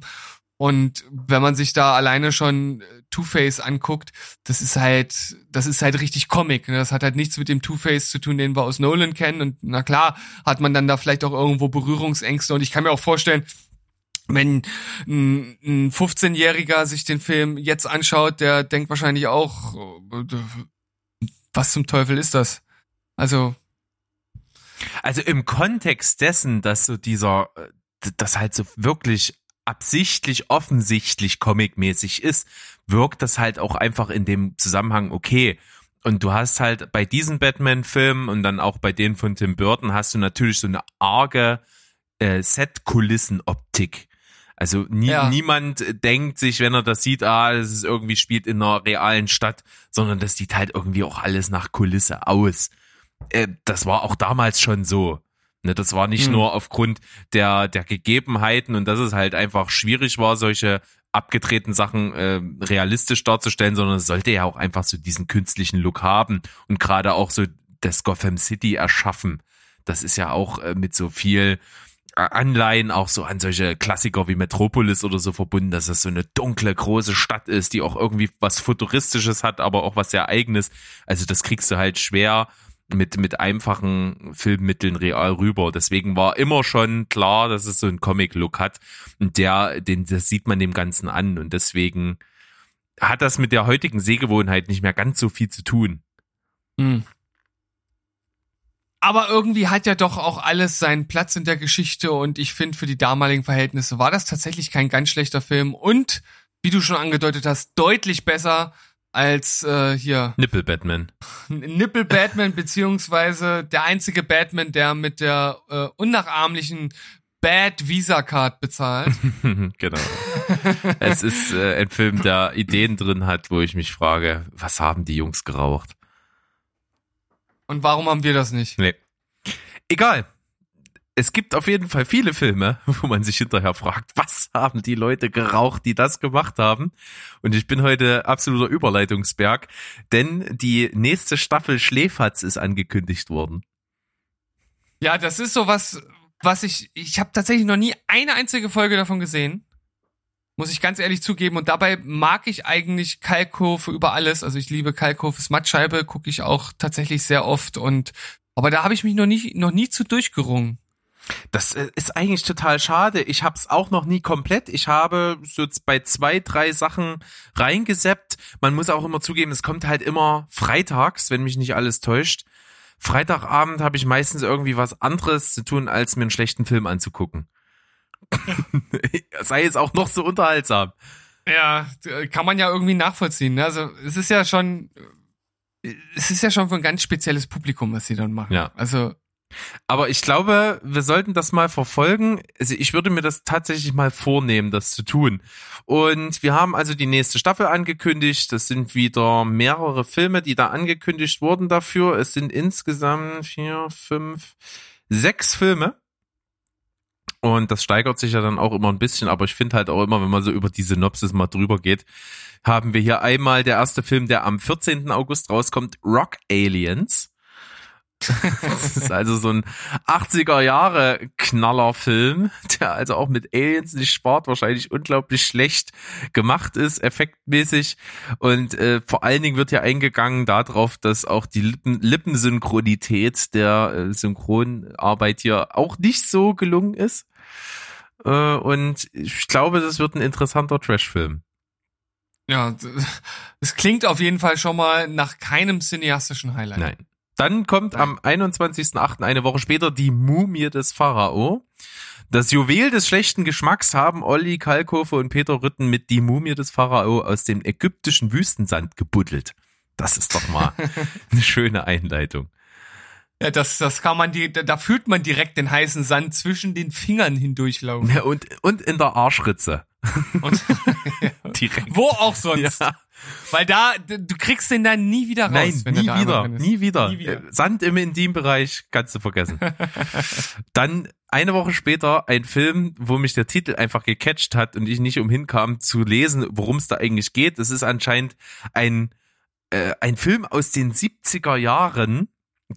Und wenn man sich da alleine schon Two-Face anguckt, das ist halt, das ist halt richtig Comic. Ne? Das hat halt nichts mit dem Two-Face zu tun, den wir aus Nolan kennen. Und na klar, hat man dann da vielleicht auch irgendwo Berührungsängste. Und ich kann mir auch vorstellen, wenn ein, ein 15-Jähriger sich den Film jetzt anschaut, der denkt wahrscheinlich auch, was zum Teufel ist das? Also. Also im Kontext dessen, dass so dieser, das halt so wirklich absichtlich, offensichtlich comicmäßig ist, wirkt das halt auch einfach in dem Zusammenhang okay. Und du hast halt bei diesen Batman-Filmen und dann auch bei denen von Tim Burton hast du natürlich so eine arge äh, Set-Kulissen-Optik. Also nie, ja. niemand denkt sich, wenn er das sieht, ah, das ist irgendwie spielt in einer realen Stadt, sondern das sieht halt irgendwie auch alles nach Kulisse aus. Äh, das war auch damals schon so. Ne, das war nicht hm. nur aufgrund der, der Gegebenheiten und dass es halt einfach schwierig war, solche abgedrehten Sachen äh, realistisch darzustellen, sondern es sollte ja auch einfach so diesen künstlichen Look haben und gerade auch so das Gotham City erschaffen. Das ist ja auch äh, mit so viel Anleihen auch so an solche Klassiker wie Metropolis oder so verbunden, dass es so eine dunkle, große Stadt ist, die auch irgendwie was Futuristisches hat, aber auch was sehr eigenes. Also das kriegst du halt schwer mit, mit einfachen Filmmitteln real rüber. Deswegen war immer schon klar, dass es so einen Comic-Look hat. Und der, den, das sieht man dem Ganzen an. Und deswegen hat das mit der heutigen Sehgewohnheit nicht mehr ganz so viel zu tun. Mhm. Aber irgendwie hat ja doch auch alles seinen Platz in der Geschichte und ich finde, für die damaligen Verhältnisse war das tatsächlich kein ganz schlechter Film und, wie du schon angedeutet hast, deutlich besser als äh, hier. Nippel Batman. Nippel Batman, beziehungsweise der einzige Batman, der mit der äh, unnachahmlichen Bad Visa Card bezahlt. genau. es ist äh, ein Film, der Ideen drin hat, wo ich mich frage, was haben die Jungs geraucht? Und warum haben wir das nicht? Nee. Egal. Es gibt auf jeden Fall viele Filme, wo man sich hinterher fragt, was haben die Leute geraucht, die das gemacht haben? Und ich bin heute absoluter Überleitungsberg, denn die nächste Staffel Schläferz ist angekündigt worden. Ja, das ist so was, was ich, ich habe tatsächlich noch nie eine einzige Folge davon gesehen. Muss ich ganz ehrlich zugeben. Und dabei mag ich eigentlich Kalkofe über alles. Also ich liebe Kalkofes Mattscheibe, gucke ich auch tatsächlich sehr oft. Und aber da habe ich mich noch nie, noch nie zu durchgerungen. Das äh, ist eigentlich total schade. Ich habe es auch noch nie komplett. Ich habe so bei zwei, drei Sachen reingeseppt. Man muss auch immer zugeben, es kommt halt immer freitags, wenn mich nicht alles täuscht. Freitagabend habe ich meistens irgendwie was anderes zu tun, als mir einen schlechten Film anzugucken. Sei es auch noch so unterhaltsam. Ja, kann man ja irgendwie nachvollziehen. Ne? Also es ist ja schon, es ist ja schon für ein ganz spezielles Publikum, was sie dann machen. Ja. Also aber ich glaube, wir sollten das mal verfolgen. Also ich würde mir das tatsächlich mal vornehmen, das zu tun. Und wir haben also die nächste Staffel angekündigt. Das sind wieder mehrere Filme, die da angekündigt wurden dafür. Es sind insgesamt vier, fünf, sechs Filme. Und das steigert sich ja dann auch immer ein bisschen, aber ich finde halt auch immer, wenn man so über die Synopsis mal drüber geht, haben wir hier einmal der erste Film, der am 14. August rauskommt, Rock Aliens. das ist also so ein 80er Jahre Knallerfilm, der also auch mit Aliens nicht spart, wahrscheinlich unglaublich schlecht gemacht ist, effektmäßig. Und äh, vor allen Dingen wird ja eingegangen darauf, dass auch die Lippen, Lippensynchronität der äh, Synchronarbeit hier auch nicht so gelungen ist. Äh, und ich glaube, das wird ein interessanter Trashfilm. Ja, es klingt auf jeden Fall schon mal nach keinem cineastischen Highlight. Nein. Dann kommt am 21.08., eine Woche später, die Mumie des Pharao. Das Juwel des schlechten Geschmacks haben Olli Kalkofe und Peter Rütten mit die Mumie des Pharao aus dem ägyptischen Wüstensand gebuddelt. Das ist doch mal eine schöne Einleitung. Ja, das, das kann man die, da fühlt man direkt den heißen Sand zwischen den Fingern hindurchlaufen. Ja, und, und in der Arschritze. Und, Direkt. Wo auch sonst. Ja. Weil da, du kriegst den dann nie wieder raus. Nein, wenn nie er da wieder, nie wieder, Nie wieder. Äh, Sand im Intimbereich kannst du vergessen. Dann eine Woche später ein Film, wo mich der Titel einfach gecatcht hat und ich nicht umhin kam zu lesen, worum es da eigentlich geht. Es ist anscheinend ein, äh, ein Film aus den 70er Jahren,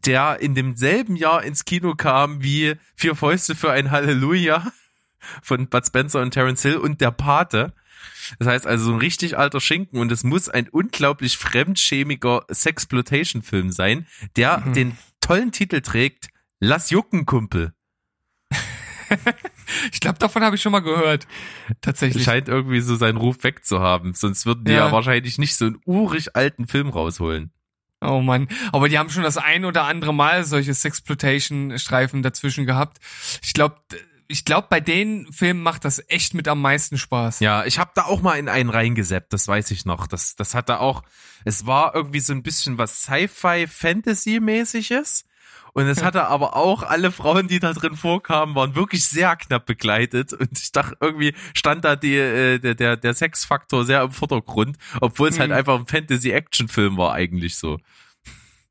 der in demselben Jahr ins Kino kam wie Vier Fäuste für ein Halleluja von Bud Spencer und Terence Hill und der Pate. Das heißt also so ein richtig alter Schinken und es muss ein unglaublich fremdschämiger Sexploitation-Film sein, der Mhm. den tollen Titel trägt, Lass jucken, Kumpel. Ich glaube, davon habe ich schon mal gehört. Tatsächlich. Scheint irgendwie so seinen Ruf wegzuhaben, sonst würden die ja. Ja. wahrscheinlich nicht so einen urig alten Film rausholen. Oh Mann, aber die haben schon das ein oder andere Mal solche Sexploitation-Streifen dazwischen gehabt. Ich glaube, ich glaube, bei den Filmen macht das echt mit am meisten Spaß. Ja, ich habe da auch mal in einen reingeseppt, das weiß ich noch. Das, das hatte auch, es war irgendwie so ein bisschen was Sci-Fi-Fantasy-mäßiges. Und es hatte aber auch alle Frauen, die da drin vorkamen, waren wirklich sehr knapp begleitet. Und ich dachte, irgendwie stand da die, äh, der, der, der Sexfaktor sehr im Vordergrund, obwohl es halt Mhm. einfach ein Fantasy-Action-Film war eigentlich so.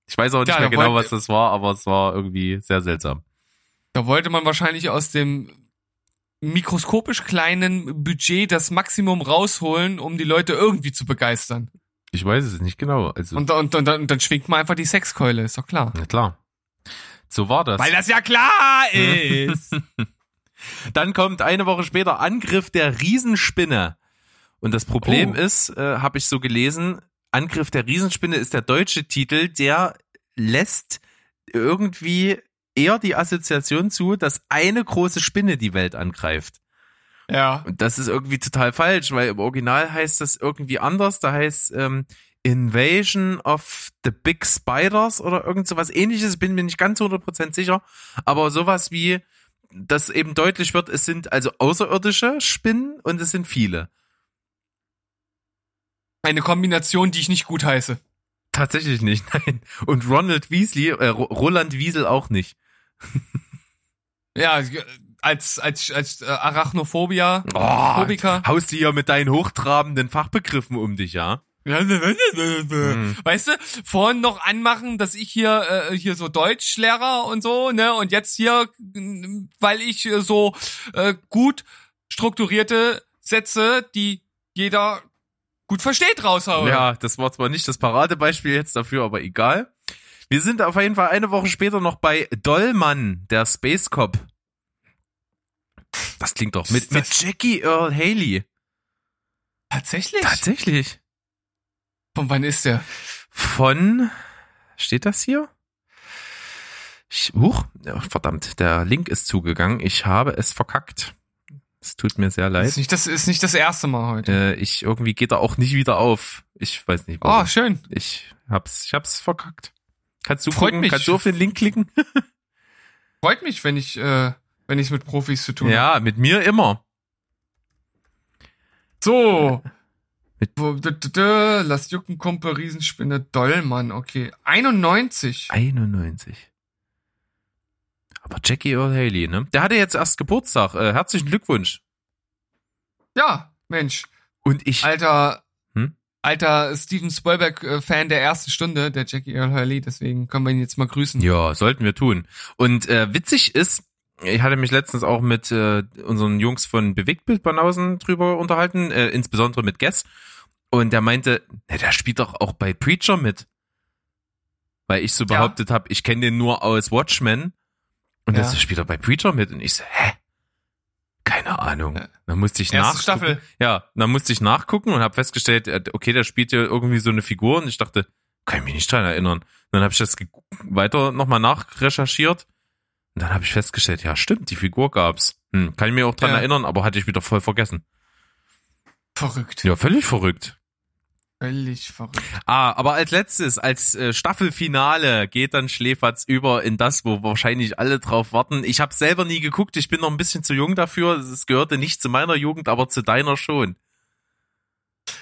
Ich weiß auch nicht Ja, mehr da genau, wollte- was das war, aber es war irgendwie sehr seltsam. Da wollte man wahrscheinlich aus dem mikroskopisch kleinen Budget das Maximum rausholen, um die Leute irgendwie zu begeistern. Ich weiß es nicht genau. Also, Und, und, und, dann- und dann schwingt man einfach die Sexkeule, ist doch klar. na klar. So war das. Weil das ja klar ist. Dann kommt eine Woche später Angriff der Riesenspinne. Und das Problem Oh. ist, äh, habe ich so gelesen, Angriff der Riesenspinne ist der deutsche Titel, der lässt irgendwie eher die Assoziation zu, dass eine große Spinne die Welt angreift. ja. Und das ist irgendwie total falsch, weil im Original heißt das irgendwie anders. Da heißt ähm, Invasion of the Big Spiders oder irgend sowas ähnliches. Bin mir nicht ganz 100% sicher. Aber sowas wie, dass eben deutlich wird, es sind also außerirdische Spinnen und es sind viele. Eine Kombination, die ich nicht gut heiße. Tatsächlich nicht, nein. Und Ronald Weasley, äh, Ro- Roland Wiesel auch nicht. Ja, als als als äh, Arachnophobia, Oh, Phobiker. haust du hier mit deinen hochtrabenden Fachbegriffen um dich, ja? Hm. Weißt du, vorhin noch anmachen, dass ich hier äh, hier so Deutschlehrer und so, ne, und jetzt hier, weil ich äh, so äh, gut strukturierte Sätze, die jeder gut versteht, raushaue. Ja, das war zwar nicht das Paradebeispiel jetzt dafür, aber egal. Wir sind auf jeden Fall eine Woche später noch bei Dollmann, der Space Cop. Das klingt doch mit, Ist mit Jackie Earl Haley. Tatsächlich? Tatsächlich. Von wann ist der? Von, steht das hier? Ich, huch, verdammt, der Link ist zugegangen. Ich habe es verkackt. Es tut mir sehr Ist leid. nicht das ist nicht das erste Mal heute. Äh, ich, irgendwie geht er auch nicht wieder auf. Ich weiß nicht Oh, warum. schön. Ich hab's, ich hab's verkackt. Kannst du Freut gucken? mich. Kannst du auf den Link klicken? Freut mich, wenn ich äh, wenn ich es mit Profis zu tun habe. Ja, mit mir immer. So. Lass jucken, Kumpel, Riesenspinne, Dollmann, okay. 91. 91. Aber Jackie Earl Haley, ne? Der hatte jetzt erst Geburtstag. Äh, herzlichen Glückwunsch. Ja, Mensch. Und ich, Alter? Alter Steven Spielberg-Fan der ersten Stunde, der Jackie Earl Haley, deswegen können wir ihn jetzt mal grüßen. ja, sollten wir tun. Und äh, witzig ist, ich hatte mich letztens auch mit äh, unseren Jungs von Bewegtbild Banausen drüber unterhalten, äh, insbesondere mit Guess. Und der meinte, na, der spielt doch auch bei Preacher mit. Weil ich so Ja. behauptet habe, ich kenne den nur aus Watchmen. Und Ja. das spielt er bei Preacher mit. Und ich so, hä? Keine Ahnung. Dann musste ich Erste nachgucken. Staffel. Ja, dann musste ich nachgucken und habe festgestellt, äh, okay, der spielt ja irgendwie so eine Figur und ich dachte, kann ich mich nicht dran erinnern. dann habe ich das weiter nochmal nachrecherchiert und dann habe ich festgestellt, ja stimmt, die Figur gab's. Hm, kann ich mir auch dran Ja. erinnern, aber hatte ich wieder voll vergessen. Verrückt. Ja, völlig verrückt. Völlig verrückt. Ah, aber als letztes, als äh, Staffelfinale geht dann Schläferz über in das, wo wahrscheinlich alle drauf warten. Ich habe selber nie geguckt, ich bin noch ein bisschen zu jung dafür. Es gehörte nicht zu meiner Jugend, aber zu deiner schon.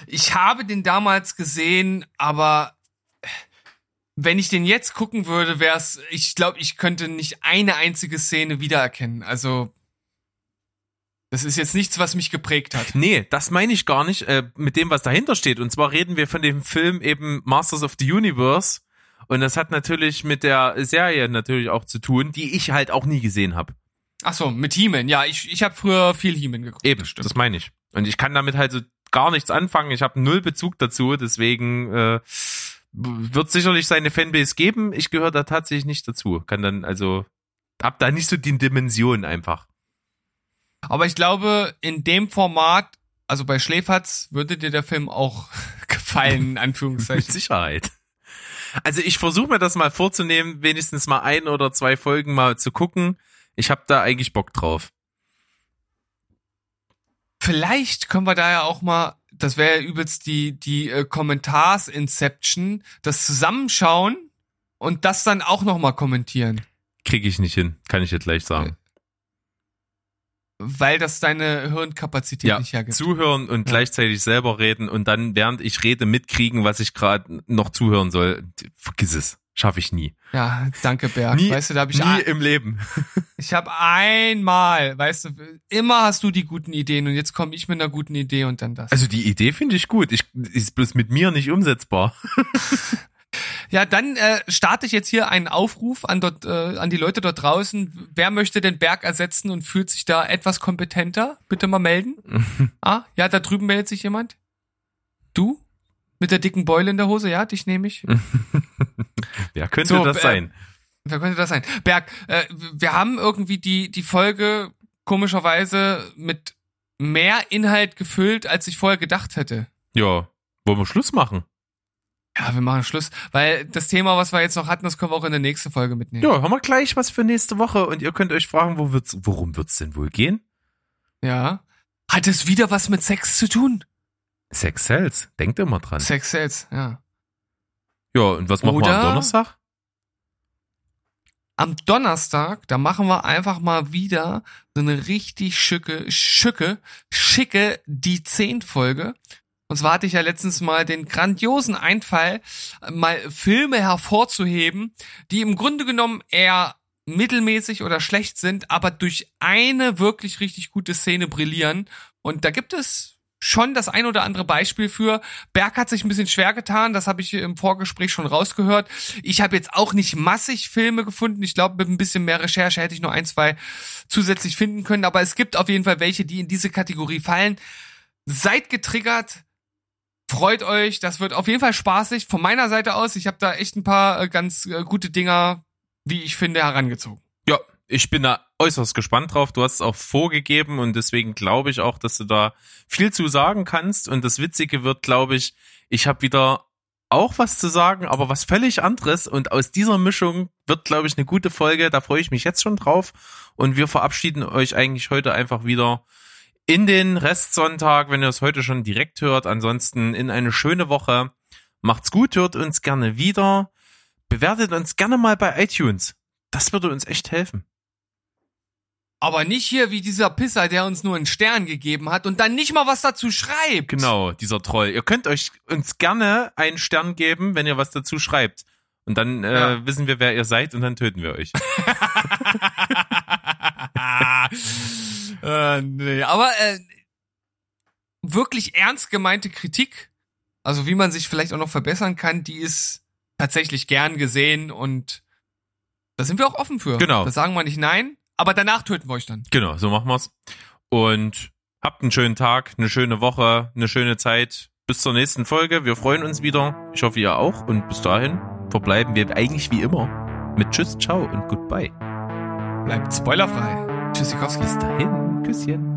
Ich habe den damals gesehen, aber wenn ich den jetzt gucken würde, wäre es, ich glaube, ich könnte nicht eine einzige Szene wiedererkennen. Also, das ist jetzt nichts, was mich geprägt hat. Nee, das meine ich gar nicht äh, mit dem, was dahinter steht. Und zwar reden wir von dem Film eben Masters of the Universe. Und das hat natürlich mit der Serie natürlich auch zu tun, die ich halt auch nie gesehen habe. Ach so, mit He-Man. Ja, ich, ich habe früher viel He-Man geguckt. Eben, das stimmt. das meine ich. Und ich kann damit halt so gar nichts anfangen. Ich habe null Bezug dazu, deswegen äh, wird sicherlich seine Fanbase geben. Ich gehöre da tatsächlich nicht dazu. Kann dann also hab da nicht so die Dimension einfach. Aber ich glaube, in dem Format, also bei Schläferz, würde dir der Film auch gefallen, in Mit Anführungszeichen. Sicherheit. Also ich versuche mir das mal vorzunehmen, wenigstens mal ein oder zwei Folgen mal zu gucken. Ich habe da eigentlich Bock drauf. Vielleicht können wir da ja auch mal, das wäre ja übelst die, die äh, Kommentars-Inception, das zusammenschauen und das dann auch nochmal kommentieren. Kriege ich nicht hin, kann ich jetzt gleich sagen. Weil das deine Hirnkapazität Ja, nicht hergibt. zuhören und Ja. gleichzeitig selber reden und dann während ich rede mitkriegen, was ich gerade noch zuhören soll. Vergiss es, schaffe ich nie. Ja, danke Berg. Nie- weißt du, da habe ich, nie ein, im Leben. ich habe einmal, weißt du, immer hast du die guten Ideen und jetzt komme ich mit einer guten Idee und dann das. Also die Idee finde ich gut. Ich ist bloß mit mir nicht umsetzbar. Ja, dann äh, starte ich jetzt hier einen Aufruf an dort, äh, an die Leute dort draußen. Wer möchte den Berg ersetzen und fühlt sich da etwas kompetenter? Bitte mal melden. ah, ja, da drüben meldet sich jemand. Du? Mit der dicken Beule in der Hose? Ja, dich nehme ich. Wer könnte So, das äh, sein? Wer könnte das sein? Berg, äh, wir haben irgendwie die, die Folge komischerweise mit mehr Inhalt gefüllt, als ich vorher gedacht hätte. Ja, wollen wir Schluss machen? Ja, wir machen Schluss, weil das Thema, was wir jetzt noch hatten, das können wir auch in der nächsten Folge mitnehmen. Ja, haben wir gleich was für nächste Woche und ihr könnt euch fragen, wo wird's, worum wird's denn wohl gehen? Ja. Hat es wieder was mit Sex zu tun? Sex Cells, denkt immer dran. Sex Sales, ja. Ja, und was machen wir Oder- am Donnerstag? Am Donnerstag, da machen wir einfach mal wieder so eine richtig schicke, schicke, schicke die 10 Folge. Und zwar hatte ich ja letztens mal den grandiosen Einfall, mal Filme hervorzuheben, die im Grunde genommen eher mittelmäßig oder schlecht sind, aber durch eine wirklich richtig gute Szene brillieren. Und da gibt es schon das ein oder andere Beispiel für. Berg hat sich ein bisschen schwer getan, das habe ich im Vorgespräch schon rausgehört. Ich habe jetzt auch nicht massig Filme gefunden. Ich glaube, mit ein bisschen mehr Recherche hätte ich noch ein, zwei zusätzlich finden können. Aber es gibt auf jeden Fall welche, die in diese Kategorie fallen. Seid getriggert. Freut euch, das wird auf jeden Fall spaßig. Von meiner Seite aus, ich habe da echt ein paar äh, ganz äh, gute Dinger, wie ich finde, herangezogen. Ja, ich bin da äußerst gespannt drauf. Du hast es auch vorgegeben und deswegen glaube ich auch, dass du da viel zu sagen kannst. Und das Witzige wird, glaube ich, ich habe wieder auch was zu sagen, aber was völlig anderes. Und aus dieser Mischung wird, glaube ich, eine gute Folge. Da freue ich mich jetzt schon drauf. Und wir verabschieden euch eigentlich heute einfach wieder in den Restsonntag, wenn ihr es heute schon direkt hört. Ansonsten in eine schöne Woche. Macht's gut, hört uns gerne wieder. Bewertet uns gerne mal bei iTunes. Das würde uns echt helfen. Aber nicht hier wie dieser Pisser, der uns nur einen Stern gegeben hat und dann nicht mal was dazu schreibt. Genau, dieser Troll. Ihr könnt euch uns gerne einen Stern geben, wenn ihr was dazu schreibt. Und dann äh, Ja. wissen wir, wer ihr seid und dann töten wir euch. äh, nee, aber äh, wirklich ernst gemeinte Kritik, also wie man sich vielleicht auch noch verbessern kann, die ist tatsächlich gern gesehen und da sind wir auch offen für. Genau. Da sagen wir nicht nein, aber danach töten wir euch dann. genau, so machen wir's. Und habt einen schönen Tag, eine schöne Woche, eine schöne Zeit. Bis zur nächsten Folge. Wir freuen uns wieder. Ich hoffe, ihr auch. Und bis dahin verbleiben wir eigentlich wie immer mit Tschüss, Ciao und Goodbye. Bleibt spoilerfrei. Tschüssikowski. Bis dahin. Küsschen.